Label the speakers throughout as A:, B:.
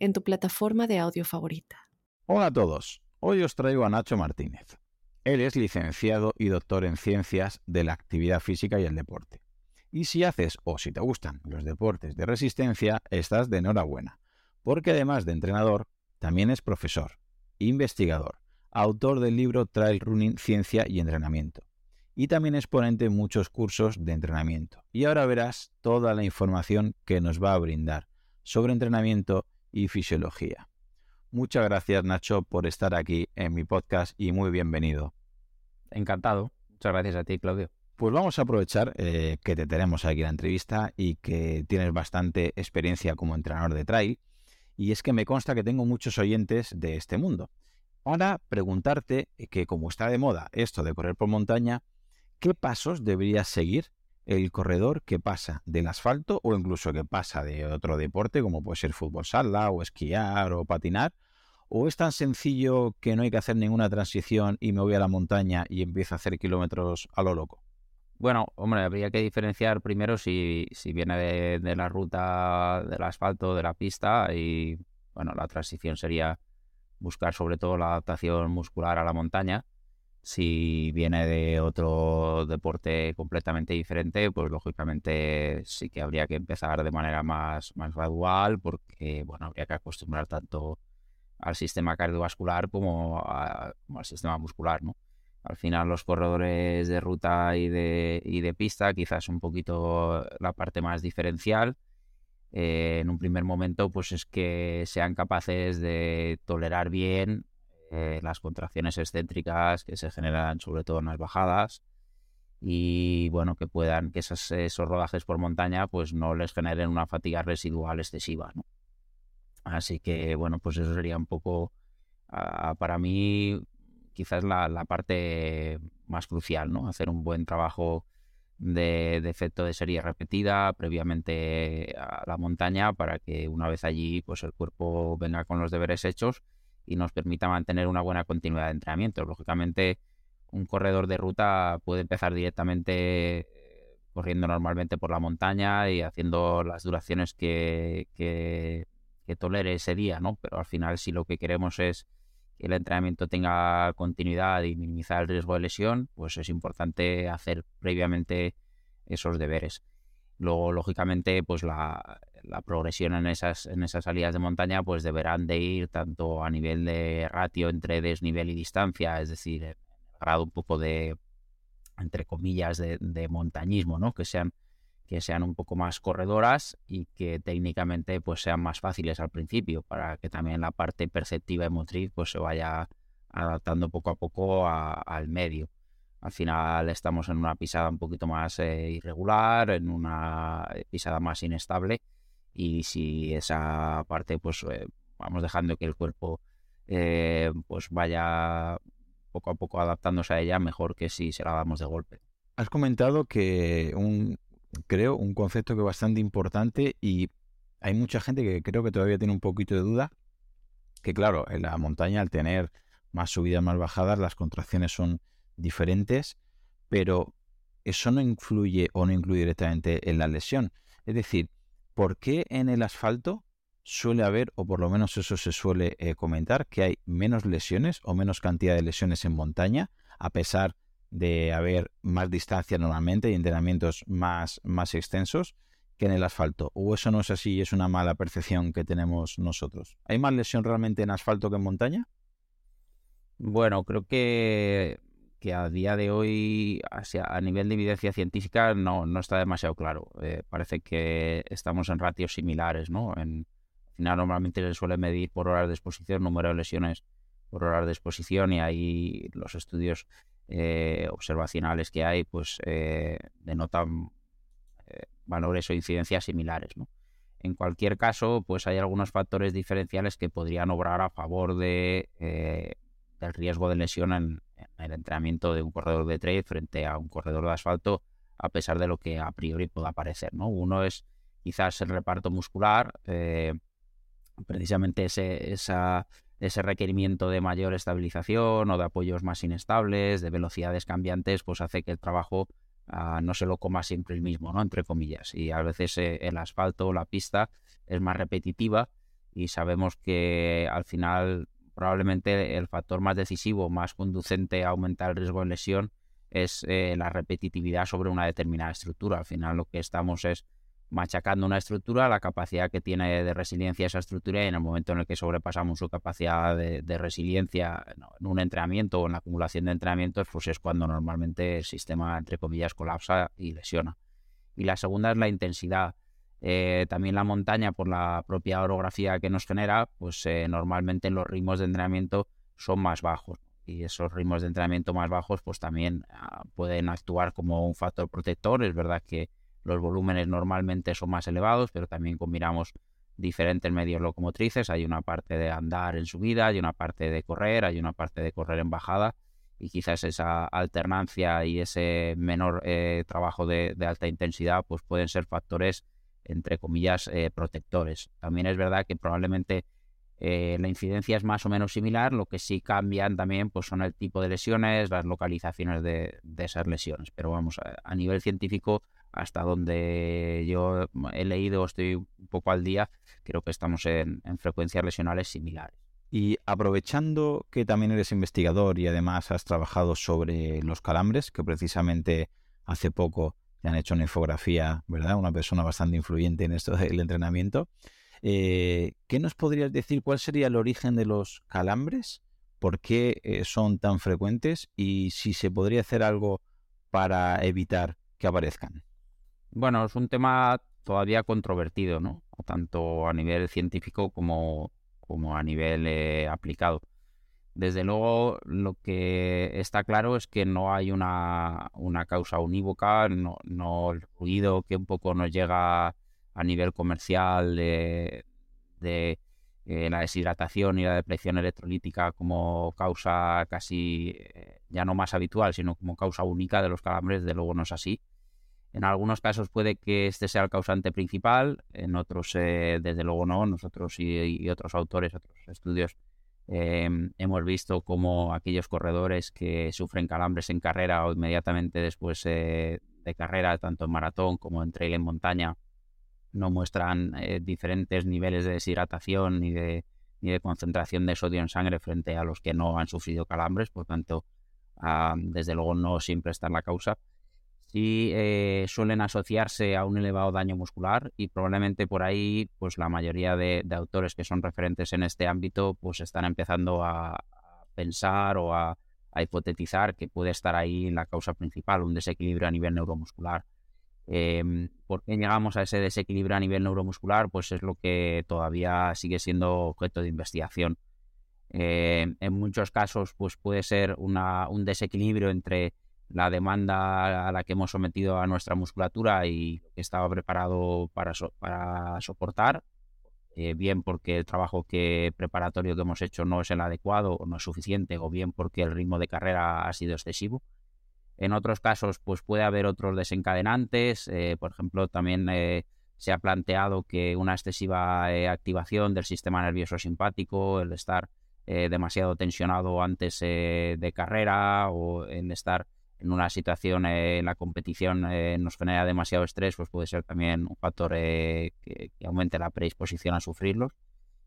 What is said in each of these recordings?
A: en tu plataforma de audio favorita.
B: Hola a todos, hoy os traigo a Nacho Martínez. Él es licenciado y doctor en ciencias de la actividad física y el deporte. Y si haces o si te gustan los deportes de resistencia, estás de enhorabuena, porque además de entrenador, también es profesor investigador, autor del libro Trail Running Ciencia y Entrenamiento, y también es ponente en muchos cursos de entrenamiento. Y ahora verás toda la información que nos va a brindar sobre entrenamiento y fisiología. Muchas gracias Nacho por estar aquí en mi podcast y muy bienvenido.
C: Encantado. Muchas gracias a ti, Claudio.
B: Pues vamos a aprovechar eh, que te tenemos aquí en la entrevista y que tienes bastante experiencia como entrenador de trail y es que me consta que tengo muchos oyentes de este mundo. Ahora preguntarte que como está de moda esto de correr por montaña, ¿qué pasos debería seguir el corredor que pasa del asfalto o incluso que pasa de otro deporte como puede ser fútbol sala o esquiar o patinar? ¿O es tan sencillo que no hay que hacer ninguna transición y me voy a la montaña y empiezo a hacer kilómetros a lo loco?
C: Bueno, hombre, habría que diferenciar primero si, viene de, la ruta del asfalto, de la pista, y bueno, la transición sería buscar sobre todo la adaptación muscular a la montaña. Si viene de otro deporte completamente diferente, pues lógicamente sí que habría que empezar de manera más, más gradual, porque bueno, habría que acostumbrar tanto al sistema cardiovascular como, al sistema muscular, ¿no? Al final los corredores de ruta y de, y de pista quizás un poquito la parte más diferencial. Eh, en un primer momento pues es que sean capaces de tolerar bien eh, las contracciones excéntricas que se generan sobre todo en las bajadas y bueno que puedan que esos, esos rodajes por montaña pues no les generen una fatiga residual excesiva así que bueno pues eso sería un poco ah, para mí quizás la, la parte más crucial, ¿no? Hacer un buen trabajo de, efecto de serie repetida previamente a la montaña para que una vez allí pues el cuerpo venga con los deberes hechos y nos permita mantener una buena continuidad de entrenamiento. Lógicamente, un corredor de ruta puede empezar directamente corriendo normalmente por la montaña y haciendo las duraciones que, que, que tolere ese día, ¿no? Pero al final si lo que queremos es que el entrenamiento tenga continuidad y minimizar el riesgo de lesión, pues es importante hacer previamente esos deberes. Luego, lógicamente, pues la, progresión en esas, en esas salidas de montaña, pues deberán de ir tanto a nivel de ratio entre desnivel y distancia, es decir, el grado un poco de, entre comillas, de, de montañismo, ¿no? Que sean que sean un poco más corredoras y que técnicamente pues sean más fáciles al principio para que también la parte perceptiva y motriz pues se vaya adaptando poco a poco al medio. Al final estamos en una pisada un poquito más eh, irregular, en una pisada más inestable y si esa parte pues eh, vamos dejando que el cuerpo eh, pues vaya poco a poco adaptándose a ella mejor que si se la damos de golpe.
B: Has comentado que un, creo, un concepto que es bastante importante y hay mucha gente que creo que todavía tiene un poquito de duda, que claro, en la montaña al tener más subidas, más bajadas, las contracciones son diferentes, pero eso no influye o no influye directamente en la lesión. Es decir, ¿por qué en el asfalto suele haber, o por lo menos eso se suele eh, comentar, que hay menos lesiones o menos cantidad de lesiones en montaña, a pesar de haber más distancia normalmente y entrenamientos más, más extensos que en el asfalto. ¿O eso no es así y es una mala percepción que tenemos nosotros? ¿Hay más lesión realmente en asfalto que en montaña?
C: Bueno, creo que, que a día de hoy, a nivel de evidencia científica, no, no está demasiado claro. Eh, parece que estamos en ratios similares, ¿no? Al final, normalmente se suele medir por horas de exposición, número de lesiones por horas de exposición, y ahí los estudios eh, observacionales que hay, pues eh, denotan eh, valores o incidencias similares. En cualquier caso, pues hay algunos factores diferenciales que podrían obrar a favor de, del riesgo de lesión en, el entrenamiento de un corredor de trail frente a un corredor de asfalto, a pesar de lo que a priori pueda parecer. ¿no? Uno es quizás el reparto muscular, eh, precisamente ese, ese requerimiento de mayor estabilización o de apoyos más inestables, de velocidades cambiantes, pues hace que el trabajo ah, no se lo coma siempre el mismo, ¿no? Entre comillas. Y a veces eh, el asfalto o la pista es más repetitiva y sabemos que al final probablemente el factor más decisivo, más conducente a aumentar el riesgo de lesión es eh, la repetitividad sobre una determinada estructura. Al final lo que estamos es machacando una estructura, la capacidad que tiene de resiliencia esa estructura y en el momento en el que sobrepasamos su capacidad de, resiliencia en un entrenamiento o en la acumulación de entrenamientos, pues es cuando normalmente el sistema, entre comillas, colapsa y lesiona. Y la segunda es la intensidad. Eh, también la montaña, por la propia orografía que nos genera, pues eh, normalmente los ritmos de entrenamiento son más bajos. Y esos ritmos de entrenamiento más bajos, pues también ah, pueden actuar como un factor protector. Es verdad que los volúmenes normalmente son más elevados, pero también combinamos diferentes medios locomotrices. Hay una parte de andar en subida, hay una parte de correr, hay una parte de correr en bajada. Y quizás esa alternancia y ese menor eh, trabajo de, de alta intensidad, pues pueden ser factores entre comillas, eh, protectores. También es verdad que probablemente eh, la incidencia es más o menos similar, lo que sí cambian también pues, son el tipo de lesiones, las localizaciones de, esas lesiones. Pero vamos, a, nivel científico, hasta donde yo he leído, estoy un poco al día, creo que estamos en, en frecuencias lesionales similares.
B: Y aprovechando que también eres investigador y además has trabajado sobre los calambres, que precisamente hace poco han hecho una infografía, ¿verdad? Una persona bastante influyente en esto del entrenamiento. Eh, ¿Qué nos podrías decir? ¿Cuál sería el origen de los calambres? ¿Por qué eh, son tan frecuentes? Y si se podría hacer algo para evitar que aparezcan.
C: Bueno, es un tema todavía controvertido, ¿no? Tanto a nivel científico como, como a nivel eh, aplicado. Desde luego, lo que está claro es que no hay una, causa unívoca, no, el ruido que un poco nos llega a nivel comercial de, eh, la deshidratación y la depresión electrolítica como causa casi eh, ya no más habitual, sino como causa única de los calambres, de luego no es así. En algunos casos puede que este sea el causante principal, en otros eh, desde luego no. Nosotros y otros autores, otros estudios Em, hemos visto cómo aquellos corredores que sufren calambres en carrera o inmediatamente después eh, de carrera, tanto en maratón como en trail en montaña, no muestran eh, diferentes niveles de deshidratación ni de, ni de concentración de sodio en sangre frente a los que no han sufrido calambres, por tanto, ah, desde luego no siempre está en la causa sí eh, suelen asociarse a un elevado daño muscular y probablemente por ahí pues la mayoría de, autores que son referentes en este ámbito pues están empezando a, pensar o a, hipotetizar que puede estar ahí la causa principal, un desequilibrio a nivel neuromuscular. Em, ¿Por qué llegamos a ese desequilibrio a nivel neuromuscular? Pues es lo que todavía sigue siendo objeto de investigación. Eh, en muchos casos pues puede ser una, un desequilibrio entre la demanda a la que hemos sometido a nuestra musculatura y estaba preparado para, para soportar, eh, bien porque el trabajo que preparatorio que hemos hecho no es el adecuado o no es suficiente, o bien porque el ritmo de carrera ha sido excesivo. En otros casos, pues puede haber otros desencadenantes. Eh, por ejemplo, también eh, se ha planteado que una excesiva activación del sistema nervioso simpático, el estar demasiado tensionado antes de carrera o en estar en una situación eh, en la competición eh, nos genera demasiado estrés, pues puede ser también un factor eh, que, aumente la predisposición a sufrirlos.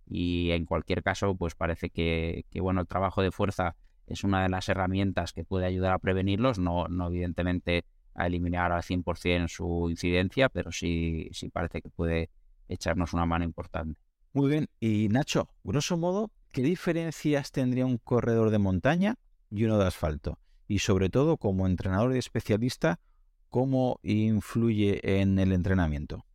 C: Y en cualquier caso, pues parece que, bueno, el trabajo de fuerza es una de las herramientas que puede ayudar a prevenirlos, no, no evidentemente a eliminar al 100% su incidencia, pero sí, sí parece que puede echarnos una mano importante.
B: Muy bien, y Nacho, grosso modo, ¿qué diferencias tendría un corredor de montaña y uno de asfalto? Y sobre todo como entrenador y especialista, ¿cómo influye en el entrenamiento?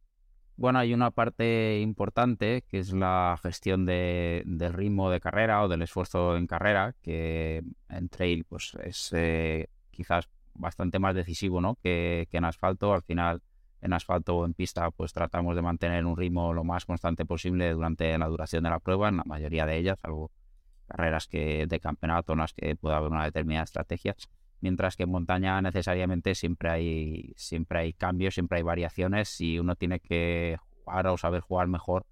C: Bueno, hay una parte importante que es la gestión del ritmo de carrera o del esfuerzo en carrera, que en trail pues, es eh, quizás bastante más decisivo ¿no? que, en asfalto. Al final en asfalto o en pista, pues tratamos de mantener un ritmo lo más constante posible durante la duración de la prueba, en la mayoría de ellas, algo carreras que de campeonato en las que pueda haber una determinada estrategia, mientras que en montaña necesariamente siempre hay, siempre hay cambios, siempre hay variaciones y uno tiene que jugar o saber jugar mejor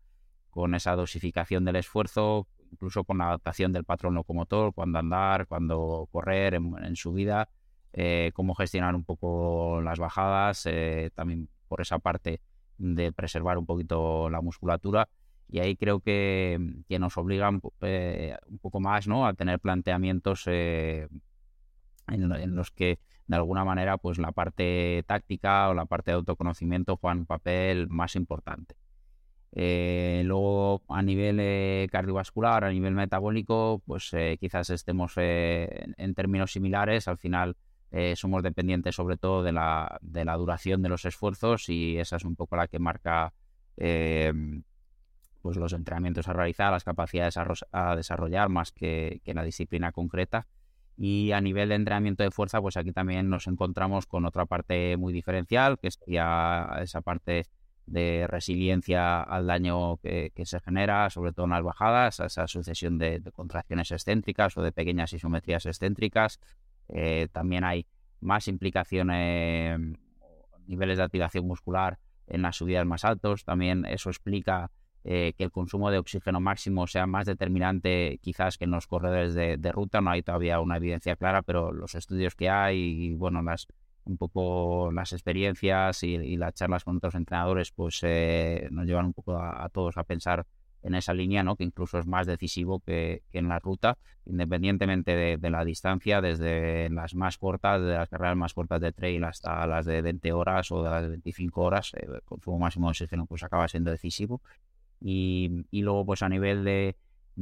C: con esa dosificación del esfuerzo, incluso con la adaptación del patrón locomotor, cuando andar, cuando correr en, subida, eh, cómo gestionar un poco las bajadas, eh, también por esa parte de preservar un poquito la musculatura y ahí creo que, que nos obligan eh, un poco más ¿no? a tener planteamientos eh, en, los que de alguna manera pues la parte táctica o la parte de autoconocimiento juegan un papel más importante. Eh, luego a nivel cardiovascular, a nivel metabólico, pues quizás estemos en términos similares. Al final somos dependientes sobre todo de la, de la, duración de los esfuerzos y esa es un poco la que marca pues los entrenamientos a realizar, las capacidades a, desarrollar más que, la disciplina concreta. Y a nivel de entrenamiento de fuerza, pues aquí también nos encontramos con otra parte muy diferencial, que sería esa parte de resiliencia al daño que, se genera, sobre todo en las bajadas, esa sucesión de, contracciones excéntricas o de pequeñas isometrías excéntricas. Eh, también hay más implicaciones, niveles de activación muscular en las subidas más altos. También eso explica eh, que el consumo de oxígeno máximo sea más determinante quizás que en los corredores de, ruta. No hay todavía una evidencia clara, pero los estudios que hay y bueno, las un poco las experiencias y, las charlas con otros entrenadores pues eh, nos llevan un poco a, todos a pensar en esa línea, ¿no? que incluso es más decisivo que, en la ruta, independientemente de, la distancia, desde las más cortas, de las carreras más cortas de trail hasta las de 20 horas o de las de 25 horas, eh, el consumo máximo de oxígeno pues acaba siendo decisivo. Y, luego, pues a nivel de,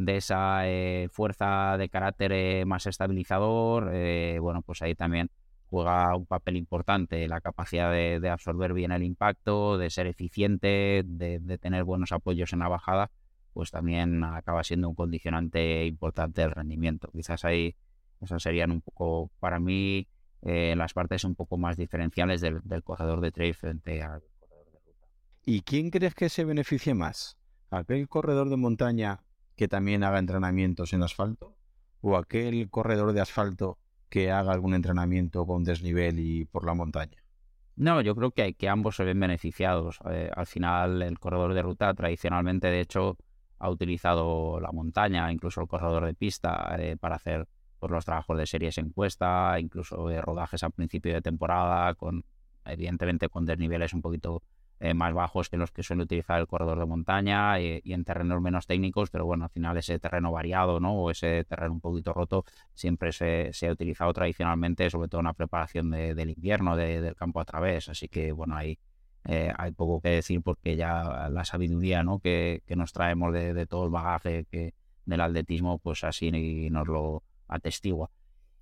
C: esa eh, fuerza de carácter eh, más estabilizador, eh, bueno, pues ahí también juega un papel importante la capacidad de, absorber bien el impacto, de ser eficiente, de, tener buenos apoyos en la bajada, pues también acaba siendo un condicionante importante del rendimiento. Quizás ahí esas serían un poco, para mí, las partes un poco más diferenciales del, del corredor de trail frente al corredor de ruta.
B: ¿Y quién crees que se beneficie más? Aquel corredor de montaña que también haga entrenamientos en asfalto o aquel corredor de asfalto que haga algún entrenamiento con desnivel y por la montaña?
C: No, yo creo que, ambos se ven beneficiados. Eh, al final, el corredor de ruta tradicionalmente, de hecho, ha utilizado la montaña, incluso el corredor de pista, eh, para hacer pues, los trabajos de series encuesta, incluso de rodajes al principio de temporada, con evidentemente con desniveles un poquito eh, más bajos que los que suele utilizar el corredor de montaña y, en terrenos menos técnicos, pero bueno, al final ese terreno variado, ¿no? O ese terreno un poquito roto siempre se, ha utilizado tradicionalmente, sobre todo en la preparación del invierno, del campo a través. Así que bueno, ahí eh, hay poco que decir porque ya la sabiduría, ¿no? Que, nos traemos de, todo el bagaje que, del atletismo, pues así nos lo atestigua.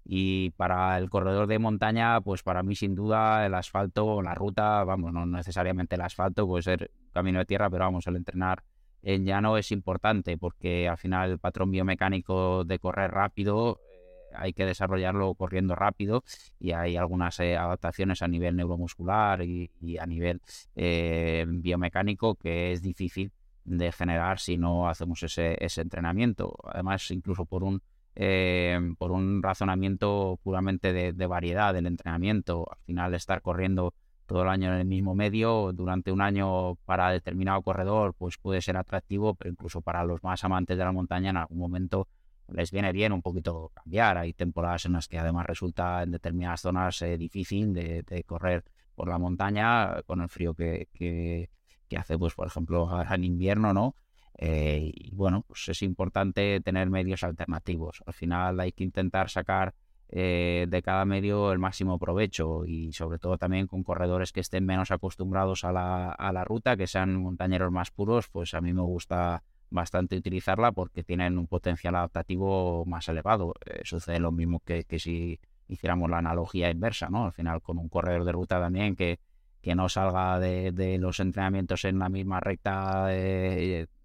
C: Y para el corredor de montaña, pues para mí sin duda el asfalto, la ruta, vamos, no necesariamente el asfalto, puede ser camino de tierra, pero vamos, el entrenar en llano es importante porque al final el patrón biomecánico de correr rápido eh, hay que desarrollarlo corriendo rápido y hay algunas eh, adaptaciones a nivel neuromuscular y, a nivel eh, biomecánico que es difícil de generar si no hacemos ese, ese entrenamiento. Además, incluso por un eh, por un razonamiento puramente de, variedad del entrenamiento. Al final, estar corriendo todo el año en el mismo medio durante un año para determinado corredor, pues puede ser atractivo, pero incluso para los más amantes de la montaña en algún momento les viene bien un poquito cambiar. Hay temporadas en las que además resulta en determinadas zonas eh, difícil de, correr por la montaña con el frío que, que, que hace, pues por ejemplo, ahora en invierno, ¿no? Eh, y bueno, pues es importante tener medios alternativos. Al final hay que intentar sacar eh, de cada medio el máximo provecho y sobre todo también con corredores que estén menos acostumbrados a la, a la ruta, que sean montañeros más puros, pues a mí me gusta bastante utilizarla porque tienen un potencial adaptativo más elevado. Eh, sucede lo mismo que, que, si hiciéramos la analogía inversa, ¿no? Al final con un corredor de ruta también que, que no salga de, de los entrenamientos en la misma recta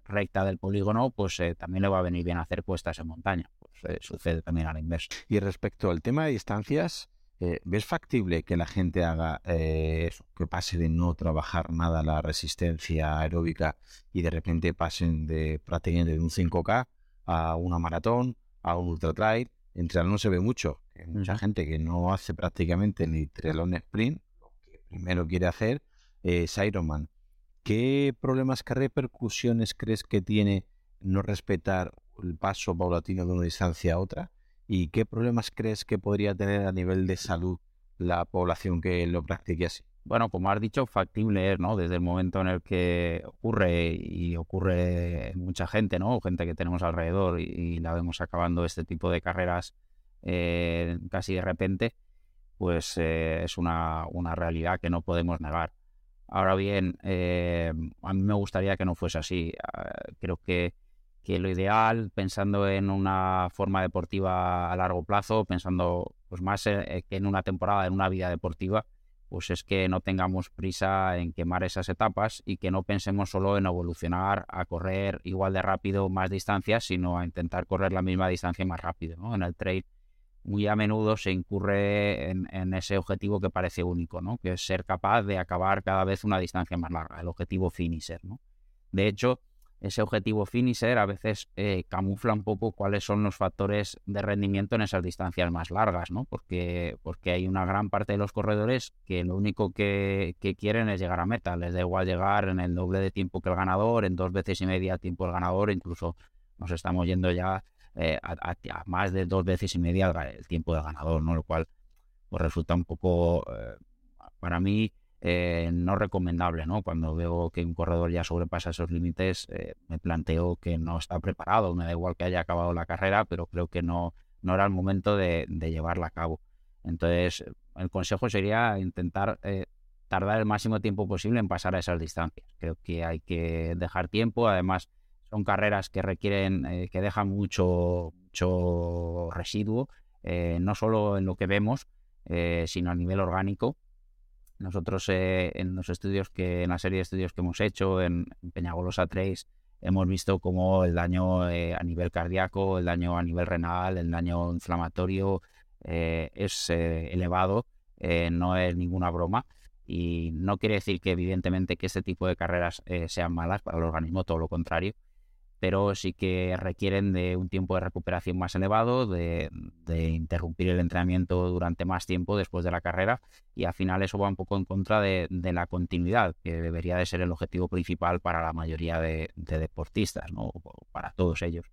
C: recta del polígono, pues eh, también le va a venir bien hacer cuestas en montaña. Pues eh, sucede también a la inversa.
B: Y respecto al tema de distancias, eh, ¿ves factible que la gente haga eh, eso, que pase de no trabajar nada la resistencia aeróbica y de repente pasen de prácticamente de un 5K a una maratón, a un ultra trail? En triatlón no se ve mucho. Hay mucha gente que no hace prácticamente ni triatlón sprint, lo que primero quiere hacer es Ironman. ¿Qué problemas, qué repercusiones crees que tiene no respetar el paso paulatino de una distancia a otra? ¿Y qué problemas crees que podría tener a nivel de salud la población que lo practique así?
C: Bueno, como has dicho, factible es, ¿no? Desde el momento en el que ocurre y ocurre mucha gente, ¿no? Gente que tenemos alrededor y, la vemos acabando este tipo de carreras eh, casi de repente, pues eh, es una, una, realidad que no podemos negar. Ahora bien, eh, a mí me gustaría que no fuese así. Ah, creo que que lo ideal, pensando en una forma deportiva a largo plazo, pensando pues más eh, que en una temporada, en una vida deportiva, pues es que no tengamos prisa en quemar esas etapas y que no pensemos solo en evolucionar a correr igual de rápido más distancias, sino a intentar correr la misma distancia más rápido. ¿no? En el trail muy a menudo se incurre en, ese objetivo que parece único, ¿no? que es ser capaz de acabar cada vez una distancia más larga, el objetivo finisher. ¿no? De hecho, ese objetivo finisher a veces eh, camufla un poco cuáles son los factores de rendimiento en esas distancias más largas, ¿no? Porque, porque hay una gran parte de los corredores que lo único que, quieren es llegar a meta. Les da igual llegar en el doble de tiempo que el ganador, en dos veces y media tiempo el ganador, incluso nos estamos yendo ya eh, a, más de dos veces y media el tiempo del ganador, ¿no? Lo cual pues resulta un poco, eh, para mí, eh, no recomendable, ¿no? Cuando veo que un corredor ya sobrepasa esos límites, eh, me planteo que no está preparado. Me da igual que haya acabado la carrera, pero creo que no, no era el momento de, llevarla a cabo. Entonces, el consejo sería intentar eh, tardar el máximo tiempo posible en pasar a esas distancias. Creo que hay que dejar tiempo. Además, son carreras que requieren, que dejan mucho, mucho residuo, no solo en lo que vemos, sino a nivel orgánico nosotros eh, en los estudios que, en la serie de estudios que hemos hecho en, Peñagolosa 3, hemos visto cómo el daño eh, a nivel cardíaco, el daño a nivel renal, el daño inflamatorio eh, es elevado, no es ninguna broma. Y no quiere decir que evidentemente que este tipo de carreras sean malas para el organismo, todo lo contrario pero sí que requieren de un tiempo de recuperación más elevado, de, interrumpir el entrenamiento durante más tiempo después de la carrera y al final eso va un poco en contra de, la continuidad, que debería de ser el objetivo principal para la mayoría de, deportistas, ¿no? para todos ellos.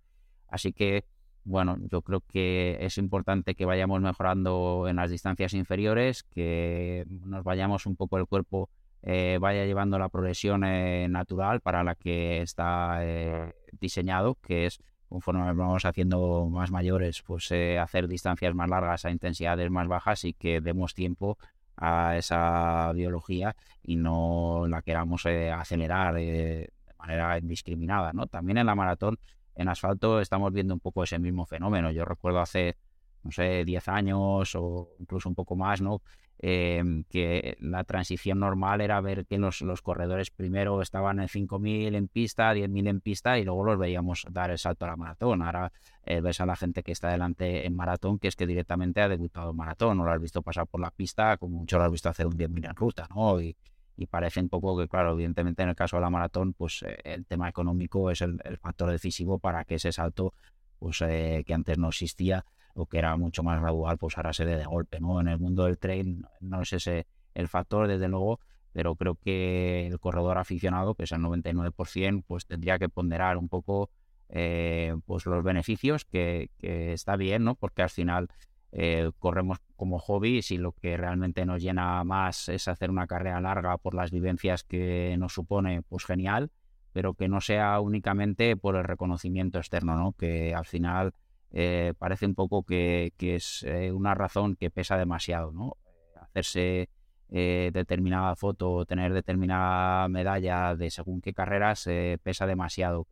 C: Así que, bueno, yo creo que es importante que vayamos mejorando en las distancias inferiores, que nos vayamos un poco el cuerpo eh, vaya llevando la progresión eh, natural para la que está eh, diseñado, que es conforme vamos haciendo más mayores, pues hacer distancias más largas a intensidades más bajas y que demos tiempo a esa biología y no la queramos acelerar de manera indiscriminada. ¿no? También en la maratón, en asfalto, estamos viendo un poco ese mismo fenómeno. Yo recuerdo hace, no sé, 10 años o incluso un poco más, ¿no? Em, que la transición normal era ver que los, los corredores primero estaban en 5.000 en pista, 10.000 en pista y luego los veíamos dar el salto a la maratón. Ahora eh, ves a la gente que está delante en maratón que es que directamente ha debutado en maratón, no lo has visto pasar por la pista, como mucho lo has visto hacer un 10.000 en ruta, ¿no? Y, y parece un poco que, claro, evidentemente en el caso de la maratón, pues eh, el tema económico es el, factor decisivo para que ese salto, pues eh, que antes no existía, o que era mucho más gradual, pues ahora se dé de golpe, ¿no? En el mundo del trail no es ese el factor, desde luego, pero creo que el corredor aficionado, que es el 99%, pues tendría que ponderar un poco eh, pues los beneficios, que, está bien, ¿no? Porque al final eh, corremos como hobby y lo que realmente nos llena más es hacer una carrera larga por las vivencias que nos supone, pues genial, pero que no sea únicamente por el reconocimiento externo, ¿no? Que al final eh, parece un poco que, es eh, una razón que pesa demasiado, ¿no? Hacerse eh, determinada foto o tener determinada medalla de según qué carreras pesa demasiado,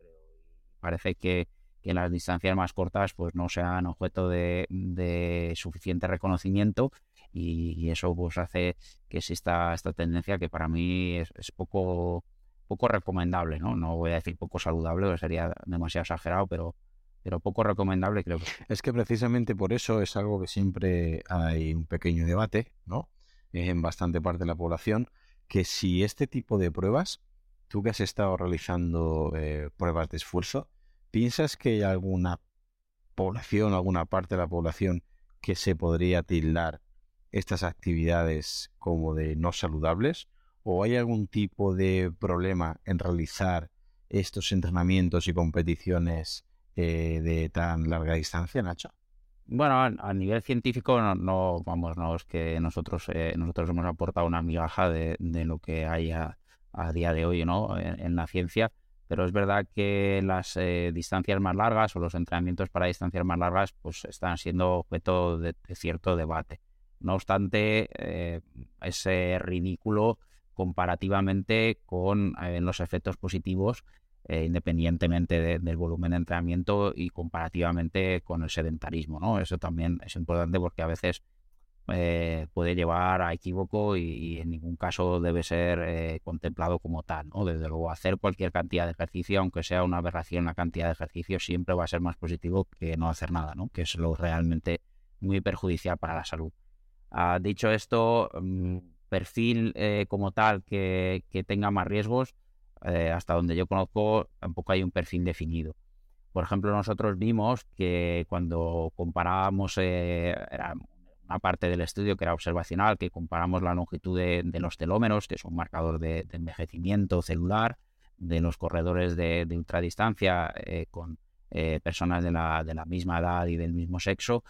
C: Parece que, que, las distancias más cortas pues no sean objeto de, suficiente reconocimiento y, eso pues hace que exista esta tendencia que para mí es, poco poco recomendable, ¿no? No voy a decir poco saludable, sería demasiado exagerado, pero pero poco recomendable creo que.
B: Es que precisamente por eso es algo que siempre hay un pequeño debate, ¿no? En bastante parte de la población, que si este tipo de pruebas, tú que has estado realizando eh, pruebas de esfuerzo, ¿piensas que hay alguna población, alguna parte de la población que se podría tildar estas actividades como de no saludables? ¿O hay algún tipo de problema en realizar estos entrenamientos y competiciones eh, de tan larga distancia, Nacho?
C: Bueno, a, nivel científico no, vamos, no es que nosotros eh, nosotros hemos aportado una migaja de, lo que hay a, día de hoy, ¿no? En, la ciencia, pero es verdad que las eh, distancias más largas o los entrenamientos para distancias más largas, pues están siendo objeto de, cierto debate. No obstante, es ridículo comparativamente con los efectos positivos eh, independientemente del volumen de entrenamiento y comparativamente con el sedentarismo, ¿no? Eso también es importante porque a veces eh, puede llevar a equívoco y, en ningún caso debe ser eh, contemplado como tal, ¿no? Desde luego, hacer cualquier cantidad de ejercicio, aunque sea una aberración la cantidad de ejercicio, siempre va a ser más positivo que no hacer nada, ¿no? Que es lo realmente muy perjudicial para la salud. Ah, dicho esto, mm, perfil como tal que tenga más riesgos, eh, hasta donde yo conozco, tampoco hay un perfil definido. Por ejemplo, nosotros vimos que cuando comparábamos, eh, era una parte del estudio que era observacional, que comparamos la longitud de, los telómeros, que es un marcador de, envejecimiento celular, de los corredores de, ultradistancia eh, con personas de la, de la, misma edad y del mismo sexo,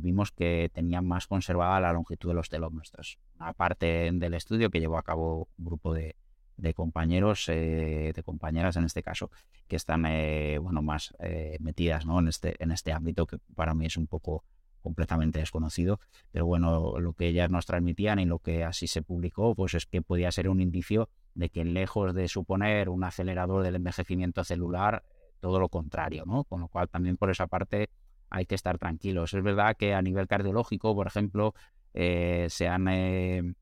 C: vimos que tenían más conservada la longitud de los telómeros. Una parte del estudio que llevó a cabo un grupo de, de compañeros, eh, de compañeras en este caso, que están eh, bueno, más eh, metidas ¿no? en, este, en este ámbito que para mí es un poco completamente desconocido, pero bueno, lo que ellas nos transmitían y lo que así se publicó, pues es que podía ser un indicio de que lejos de suponer un acelerador del envejecimiento celular, todo lo contrario, ¿no? Con lo cual también por esa parte hay que estar tranquilos. Es verdad que a nivel cardiológico, por ejemplo, se, han,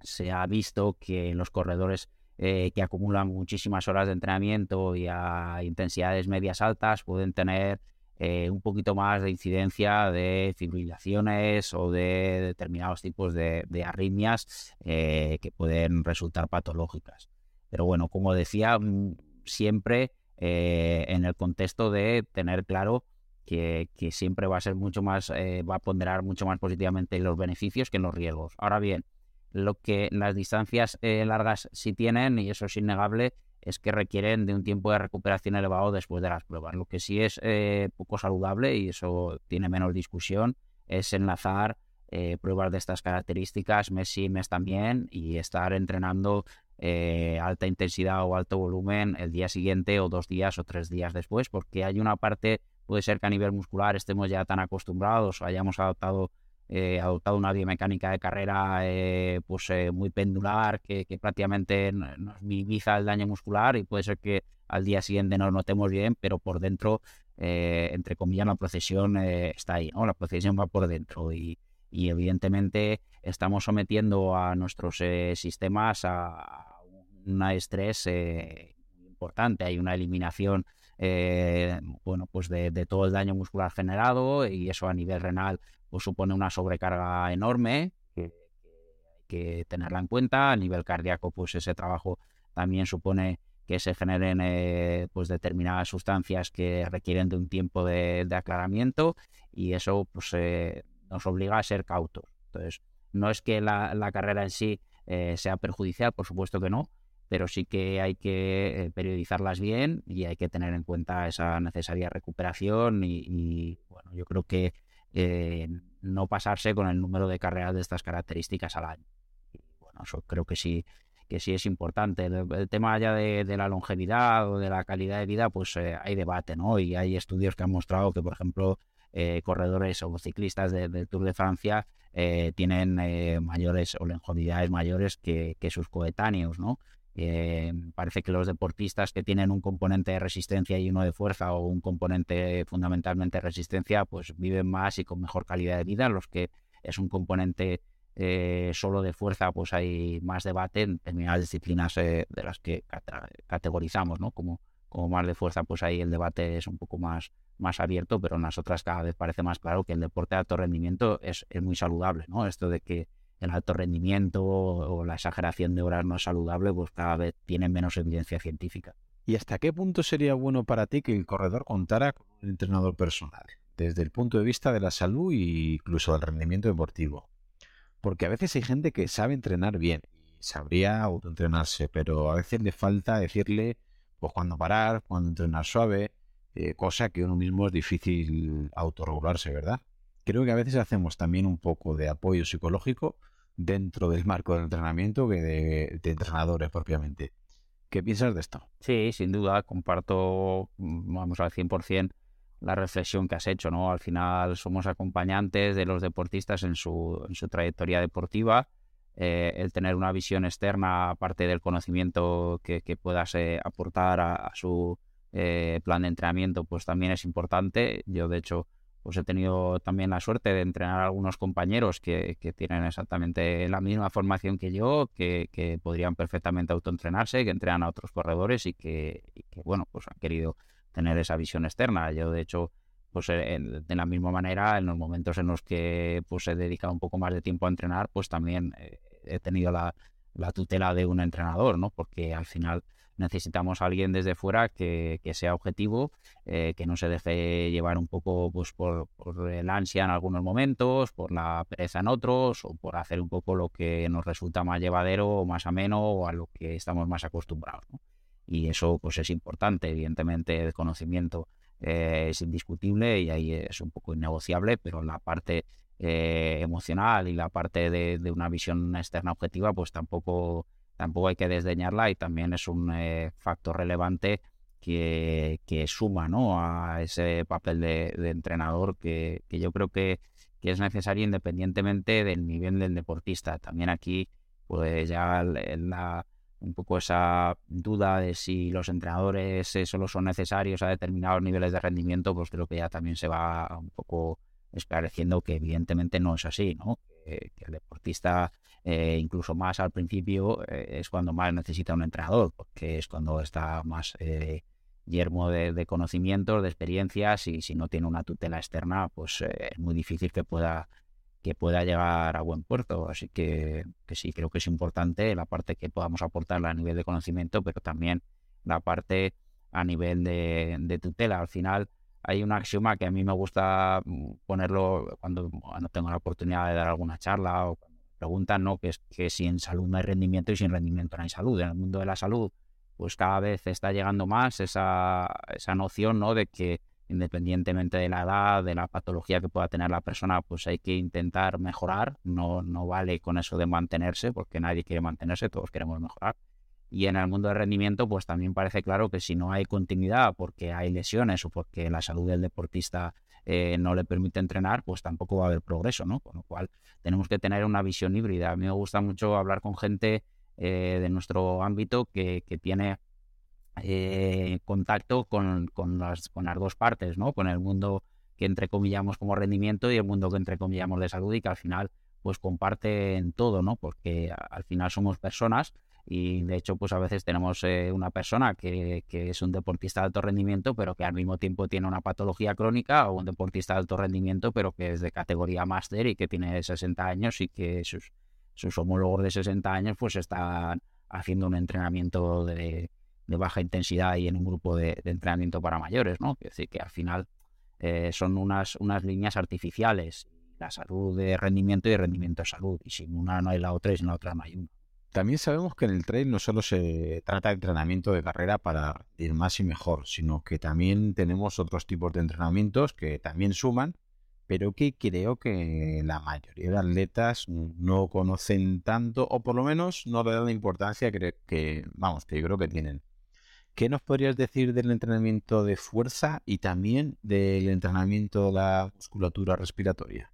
C: se ha visto que los corredores eh, que acumulan muchísimas horas de entrenamiento y a intensidades medias altas pueden tener eh, un poquito más de incidencia de fibrilaciones o de determinados tipos de, arritmias eh, que pueden resultar patológicas. Pero bueno, como decía, mm, siempre en el contexto de tener claro que, que, siempre va a ser mucho más, va a ponderar mucho más positivamente los beneficios que los riesgos. Ahora bien, lo que las distancias eh, largas sí tienen, y eso es innegable, es que requieren de un tiempo de recuperación elevado después de las pruebas. Lo que sí es eh, poco saludable, y eso tiene menos discusión, es enlazar eh, pruebas de estas características mes sí, mes también, y estar entrenando alta intensidad o alto volumen el día siguiente o dos días o tres días después, porque hay una parte, puede ser que a nivel muscular estemos ya tan acostumbrados o hayamos adoptado eh, adoptado una biomecánica de carrera eh, pues eh, muy pendular que, prácticamente nos minimiza el daño muscular y puede ser que al día siguiente nos notemos bien, pero por dentro, entre comillas, la procesión está ahí, ¿no? La procesión va por dentro y, evidentemente estamos sometiendo a nuestros sistemas a un estrés importante. Hay una eliminación bueno, pues de, todo el daño muscular generado y eso a nivel renal pues supone una sobrecarga enorme que, hay que tenerla en cuenta. A nivel cardíaco, pues ese trabajo también supone que se generen eh, pues determinadas sustancias que requieren de un tiempo de, aclaramiento y eso pues eh, nos obliga a ser cautos. Entonces, no es que la, carrera en sí eh, sea perjudicial, por supuesto que no, pero sí que hay que periodizarlas bien y hay que tener en cuenta esa necesaria recuperación y bueno, yo creo que eh, no pasarse con el número de carreras de estas características al año. Y bueno, eso creo que sí, que sí es importante. El, tema ya de, la longevidad o de la calidad de vida, pues eh, hay debate, ¿no? Y hay estudios que han mostrado que, por ejemplo, eh, corredores o ciclistas del Tour de Francia tienen mayores o longevidades mayores que, que, sus coetáneos, ¿no? Eh, parece que los deportistas que tienen un componente de resistencia y uno de fuerza o un componente fundamentalmente de resistencia, pues viven más y con mejor calidad de vida. Los que es un componente eh, solo de fuerza, pues hay más debate en determinadas disciplinas eh, de las que categorizamos, ¿no? Como, como más de fuerza, pues ahí el debate es un poco más, más abierto, pero en las otras cada vez parece más claro que el deporte de alto rendimiento es, es muy saludable, ¿no? Esto de que el alto rendimiento o la exageración de horas no saludable, pues cada vez tiene menos evidencia científica.
B: ¿Y hasta qué punto sería bueno para ti que el corredor contara con un entrenador personal? Desde el punto de vista de la salud e incluso del rendimiento deportivo. Porque a veces hay gente que sabe entrenar bien y sabría autoentrenarse, pero a veces le falta decirle pues cuándo parar, cuándo entrenar suave, eh, cosa que uno mismo es difícil autorregularse, ¿verdad? Creo que a veces hacemos también un poco de apoyo psicológico dentro del marco del entrenamiento que de entrenadores propiamente. ¿Qué piensas de esto?
C: Sí, sin duda, comparto, mm, vamos al 100% la reflexión que has hecho, ¿no? Al final somos acompañantes de los deportistas en su, trayectoria deportiva. Eh, el tener una visión externa, aparte del conocimiento que, que puedas eh, aportar a, su eh, plan de entrenamiento, pues también es importante. Yo, de hecho, pues he tenido también la suerte de entrenar a algunos compañeros que, tienen exactamente la misma formación que yo, que, podrían perfectamente autoentrenarse, que entrenan a otros corredores y que, bueno, pues han querido tener esa visión externa. Yo, de hecho, pues eh, de la misma manera, en los momentos en los que pues he dedicado un poco más de tiempo a entrenar, pues también eh, he tenido la, la tutela de un entrenador, ¿no? Porque al final necesitamos a alguien desde fuera que, sea objetivo, eh, que no se deje llevar un poco pues, por, el ansia en algunos momentos, por la pereza en otros, o por hacer un poco lo que nos resulta más llevadero o más ameno o a lo que estamos más acostumbrados. Y eso pues es importante, evidentemente el conocimiento eh, es indiscutible y ahí es un poco innegociable, pero la parte eh, emocional y la parte de, de, una visión externa objetiva, pues tampoco tampoco hay que desdeñarla y también es un eh, factor relevante que, suma ¿no? a ese papel de, entrenador que, yo creo que, es necesario independientemente del nivel del deportista. También aquí, pues ya la, un poco esa duda de si los entrenadores eh, solo son necesarios a determinados niveles de rendimiento, pues creo que ya también se va un poco esclareciendo que evidentemente no es así, ¿no? que el deportista eh, incluso más al principio, eh, es cuando más necesita un entrenador, porque es cuando está más eh, yermo de, conocimientos, de experiencias, y si no tiene una tutela externa, pues es muy difícil que pueda que pueda llegar a buen puerto. Así que, sí, creo que es importante la parte que podamos aportarla a nivel de conocimiento, pero también la parte a nivel de, de tutela. Al final, hay un axioma que a mí me gusta mm, ponerlo cuando, cuando tengo la oportunidad de dar alguna charla o preguntan, ¿no? Que es que si en salud no hay rendimiento y sin rendimiento no hay salud. En el mundo de la salud, pues cada vez está llegando más esa, esa noción, ¿no? De que independientemente de la edad, de la patología que pueda tener la persona, pues hay que intentar mejorar. No, no vale con eso de mantenerse, porque nadie quiere mantenerse, todos queremos mejorar. Y en el mundo del rendimiento, pues también parece claro que si no hay continuidad porque hay lesiones o porque la salud del deportista eh, no le permite entrenar, pues tampoco va a haber progreso, ¿no? Con lo cual tenemos que tener una visión híbrida. A mí me gusta mucho hablar con gente eh, de nuestro ámbito que, tiene eh, contacto con, las, con las dos partes, ¿no? Con el mundo que entrecomillamos como rendimiento y el mundo que entrecomillamos de salud y que al final pues comparten todo, ¿no? Porque al final somos personas y de hecho pues a veces tenemos eh, una persona que, es un deportista de alto rendimiento pero que al mismo tiempo tiene una patología crónica o un deportista de alto rendimiento pero que es de categoría máster y que tiene 60 años y que sus, sus homólogos de 60 años pues están haciendo un entrenamiento de, baja intensidad y en un grupo de, entrenamiento para mayores, ¿no? Es decir, que al final eh, son unas, unas líneas artificiales. La salud de rendimiento y rendimiento de salud. Y sin una no hay la otra y sin la otra no hay una.
B: También sabemos que en el trail no solo se trata de entrenamiento de carrera para ir más y mejor, sino que también tenemos otros tipos de entrenamientos que también suman, pero que creo que la mayoría de atletas no conocen tanto, o por lo menos no le dan la importancia que, vamos, que yo creo que tienen. ¿Qué nos podrías decir del entrenamiento de fuerza y también del entrenamiento de la musculatura respiratoria?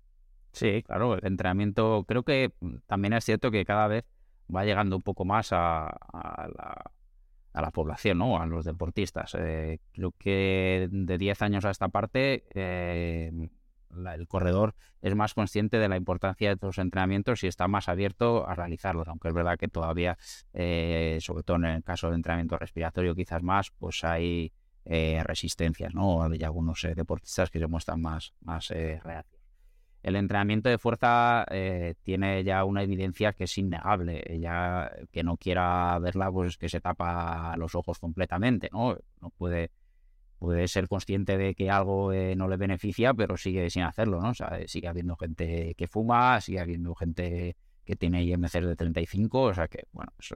C: Sí, claro, el entrenamiento, creo que también es cierto que cada vez va llegando un poco más a, la, población, ¿no? A los deportistas. Eh, creo que de 10 años a esta parte, eh, el corredor es más consciente de la importancia de estos entrenamientos y está más abierto a realizarlos, aunque es verdad que todavía, eh, sobre todo en el caso de entrenamiento respiratorio quizás más, pues hay eh, resistencias, ¿no? Hay algunos deportistas que se muestran más, más. El entrenamiento de fuerza tiene ya una evidencia que es innegable. Ya que no quiera verla, pues que se tapa los ojos completamente, ¿no? No puede puede ser consciente de que algo eh, no le beneficia, pero sigue sin hacerlo, ¿no? O sea, sigue habiendo gente que fuma, sigue habiendo gente que tiene IMC de 35, o sea que, bueno, eso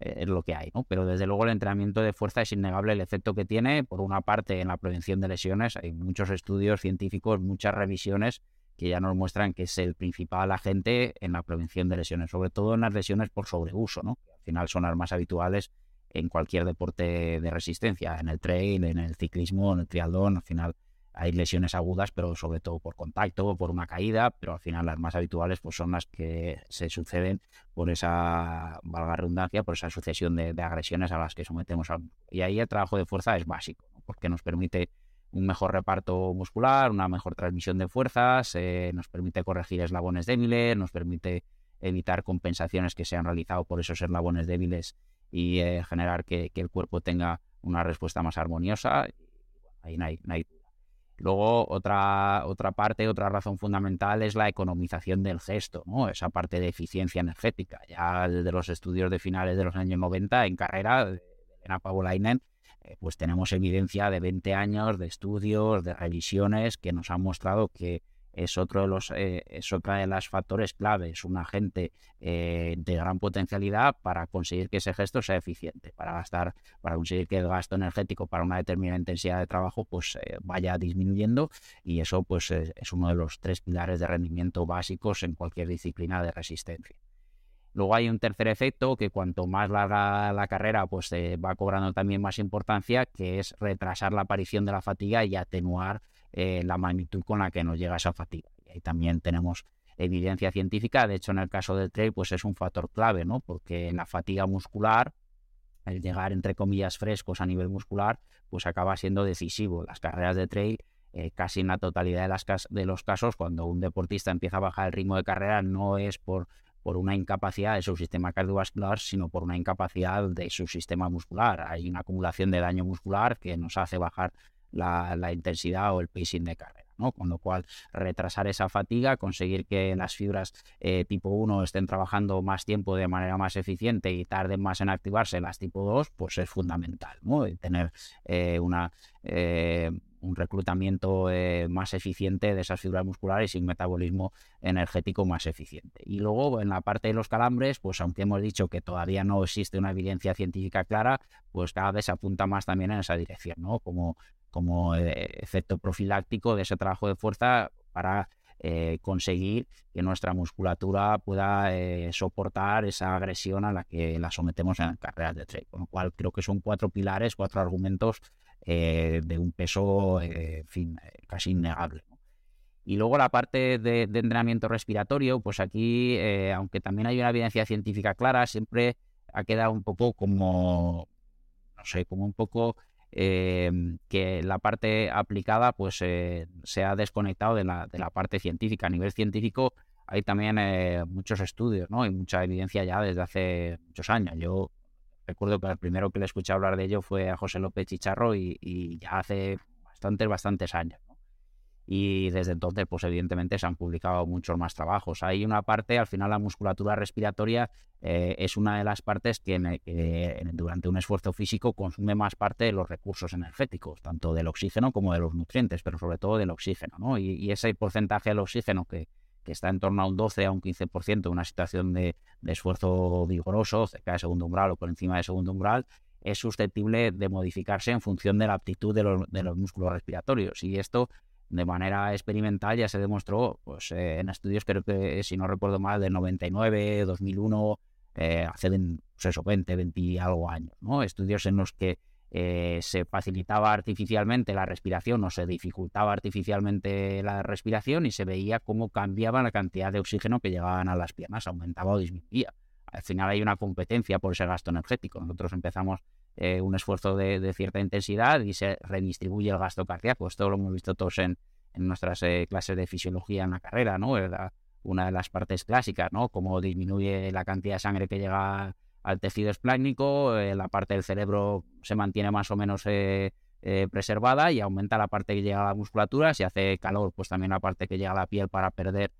C: eh, es, lo que hay, ¿no? Pero desde luego el entrenamiento de fuerza es innegable el efecto que tiene, por una parte, en la prevención de lesiones. Hay muchos estudios científicos, muchas revisiones que ya nos muestran que es el principal agente en la prevención de lesiones, sobre todo en las lesiones por sobreuso, ¿no? Al final son las más habituales en cualquier deporte de resistencia, en el trail, en el ciclismo, en el triatlón, al final hay lesiones agudas, pero sobre todo por contacto o por una caída, pero al final las más habituales pues son las que se suceden por esa, valga redundancia, por esa sucesión de, agresiones a las que sometemos al Y ahí el trabajo de fuerza es básico, porque nos permite un mejor reparto muscular, una mejor transmisión de fuerzas, eh, nos permite corregir eslabones débiles, nos permite evitar compensaciones que se han realizado por esos eslabones débiles y eh, generar que, el cuerpo tenga una respuesta más armoniosa. Ahí no hay, Luego, otra, otra parte, otra razón fundamental es la economización del gesto, ¿no? esa parte de eficiencia energética. Ya desde los estudios de finales de los años 90 en carrera de Elena Pavolainen, eh, pues tenemos evidencia de 20 años de estudios, de revisiones que nos han mostrado que es otro de los eh, es otra de las factores claves, un agente eh, de gran potencialidad para conseguir que ese gesto sea eficiente, para gastar, para conseguir que el gasto energético para una determinada intensidad de trabajo pues eh, vaya disminuyendo y eso pues es uno de los tres pilares de rendimiento básicos en cualquier disciplina de resistencia. Luego hay un tercer efecto que cuanto más larga la carrera, pues va cobrando también más importancia, que es retrasar la aparición de la fatiga y atenuar eh, la magnitud con la que nos llega esa fatiga. Y ahí también tenemos evidencia científica, de hecho en el caso del trail pues es un factor clave, ¿no? Porque la fatiga muscular, el llegar entre comillas frescos a nivel muscular, pues acaba siendo decisivo. Las carreras de trail eh, casi en la totalidad de, las, de los casos, cuando un deportista empieza a bajar el ritmo de carrera, no es por, por una incapacidad de su sistema cardiovascular, sino por una incapacidad de su sistema muscular. Hay una acumulación de daño muscular que nos hace bajar la, intensidad o el pacing de carrera. ¿no? Con lo cual, retrasar esa fatiga, conseguir que las fibras eh, tipo 1 estén trabajando más tiempo de manera más eficiente y tarden más en activarse las tipo 2, pues es fundamental, ¿no? tener eh, una, eh, un reclutamiento más eficiente de esas fibras musculares y un metabolismo energético más eficiente. Y luego, en la parte de los calambres, pues aunque hemos dicho que todavía no existe una evidencia científica clara, pues cada vez se apunta más también en esa dirección, ¿no? Como como eh, efecto profiláctico de ese trabajo de fuerza para eh, conseguir que nuestra musculatura pueda eh, soportar esa agresión a la que la sometemos en carreras de trail. Con lo cual creo que son cuatro pilares, cuatro argumentos de un peso fin, casi innegable. Y luego la parte de, entrenamiento respiratorio, pues aquí, aunque también hay una evidencia científica clara, siempre ha quedado un poco como, no sé, como un poco que la parte aplicada pues eh, se ha desconectado de la, parte científica. A nivel científico hay también eh, muchos estudios ¿no? y mucha evidencia ya desde hace muchos años. Yo recuerdo que el primero que le escuché hablar de ello fue a José López Chicharro y, ya hace bastantes, bastantes años y desde entonces, pues evidentemente se han publicado muchos más trabajos. Hay una parte, al final la musculatura respiratoria eh, es una de las partes que, durante un esfuerzo físico consume más parte de los recursos energéticos, tanto del oxígeno como de los nutrientes, pero sobre todo del oxígeno. ¿no? Y, ese porcentaje del oxígeno que, está en torno a un 12 a un 15% en una situación de, esfuerzo vigoroso, cerca de segundo umbral o por encima de segundo umbral, es susceptible de modificarse en función de la aptitud de los, músculos respiratorios. Y esto de manera experimental ya se demostró pues, eh, en estudios, creo que si no recuerdo mal, de 99, 2001, eh, hace pues eso, 20, 20 y algo años. ¿no? Estudios en los que eh, se facilitaba artificialmente la respiración o se dificultaba artificialmente la respiración y se veía cómo cambiaba la cantidad de oxígeno que llegaban a las piernas, aumentaba o disminuía. Al final hay una competencia por ese gasto energético. Nosotros empezamos eh, un esfuerzo de, cierta intensidad y se redistribuye el gasto cardíaco. Esto lo hemos visto todos en, en nuestras eh, clases de fisiología en la carrera, ¿no? una de las partes clásicas, ¿no? Cómo disminuye la cantidad de sangre que llega al tejido esplácnico, eh, la parte del cerebro se mantiene más o menos eh, preservada y aumenta la parte que llega a la musculatura, si hace calor, pues también la parte que llega a la piel para perder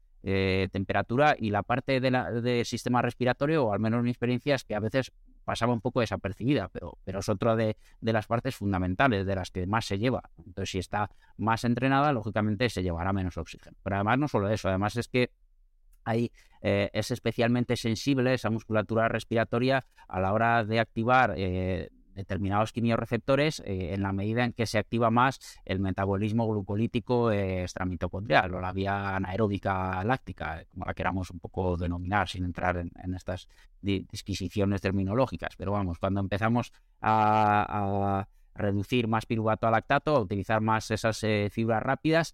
C: temperatura y la parte del sistema respiratorio, o al menos mi experiencia, es que a veces pasaba un poco desapercibida, pero, pero es otra de, las partes fundamentales, de las que más se lleva. Entonces, si está más entrenada, lógicamente se llevará menos oxígeno. Pero además no solo eso, además es que ahí eh, es especialmente sensible esa musculatura respiratoria a la hora de activar eh, determinados quimiorreceptores eh, en la medida en que se activa más el metabolismo glucolítico extramitocondrial o la vía anaeróbica láctica, como la queramos un poco denominar sin entrar en, estas disquisiciones terminológicas. Pero vamos, cuando empezamos a, reducir más piruvato a lactato, a utilizar más esas fibras rápidas,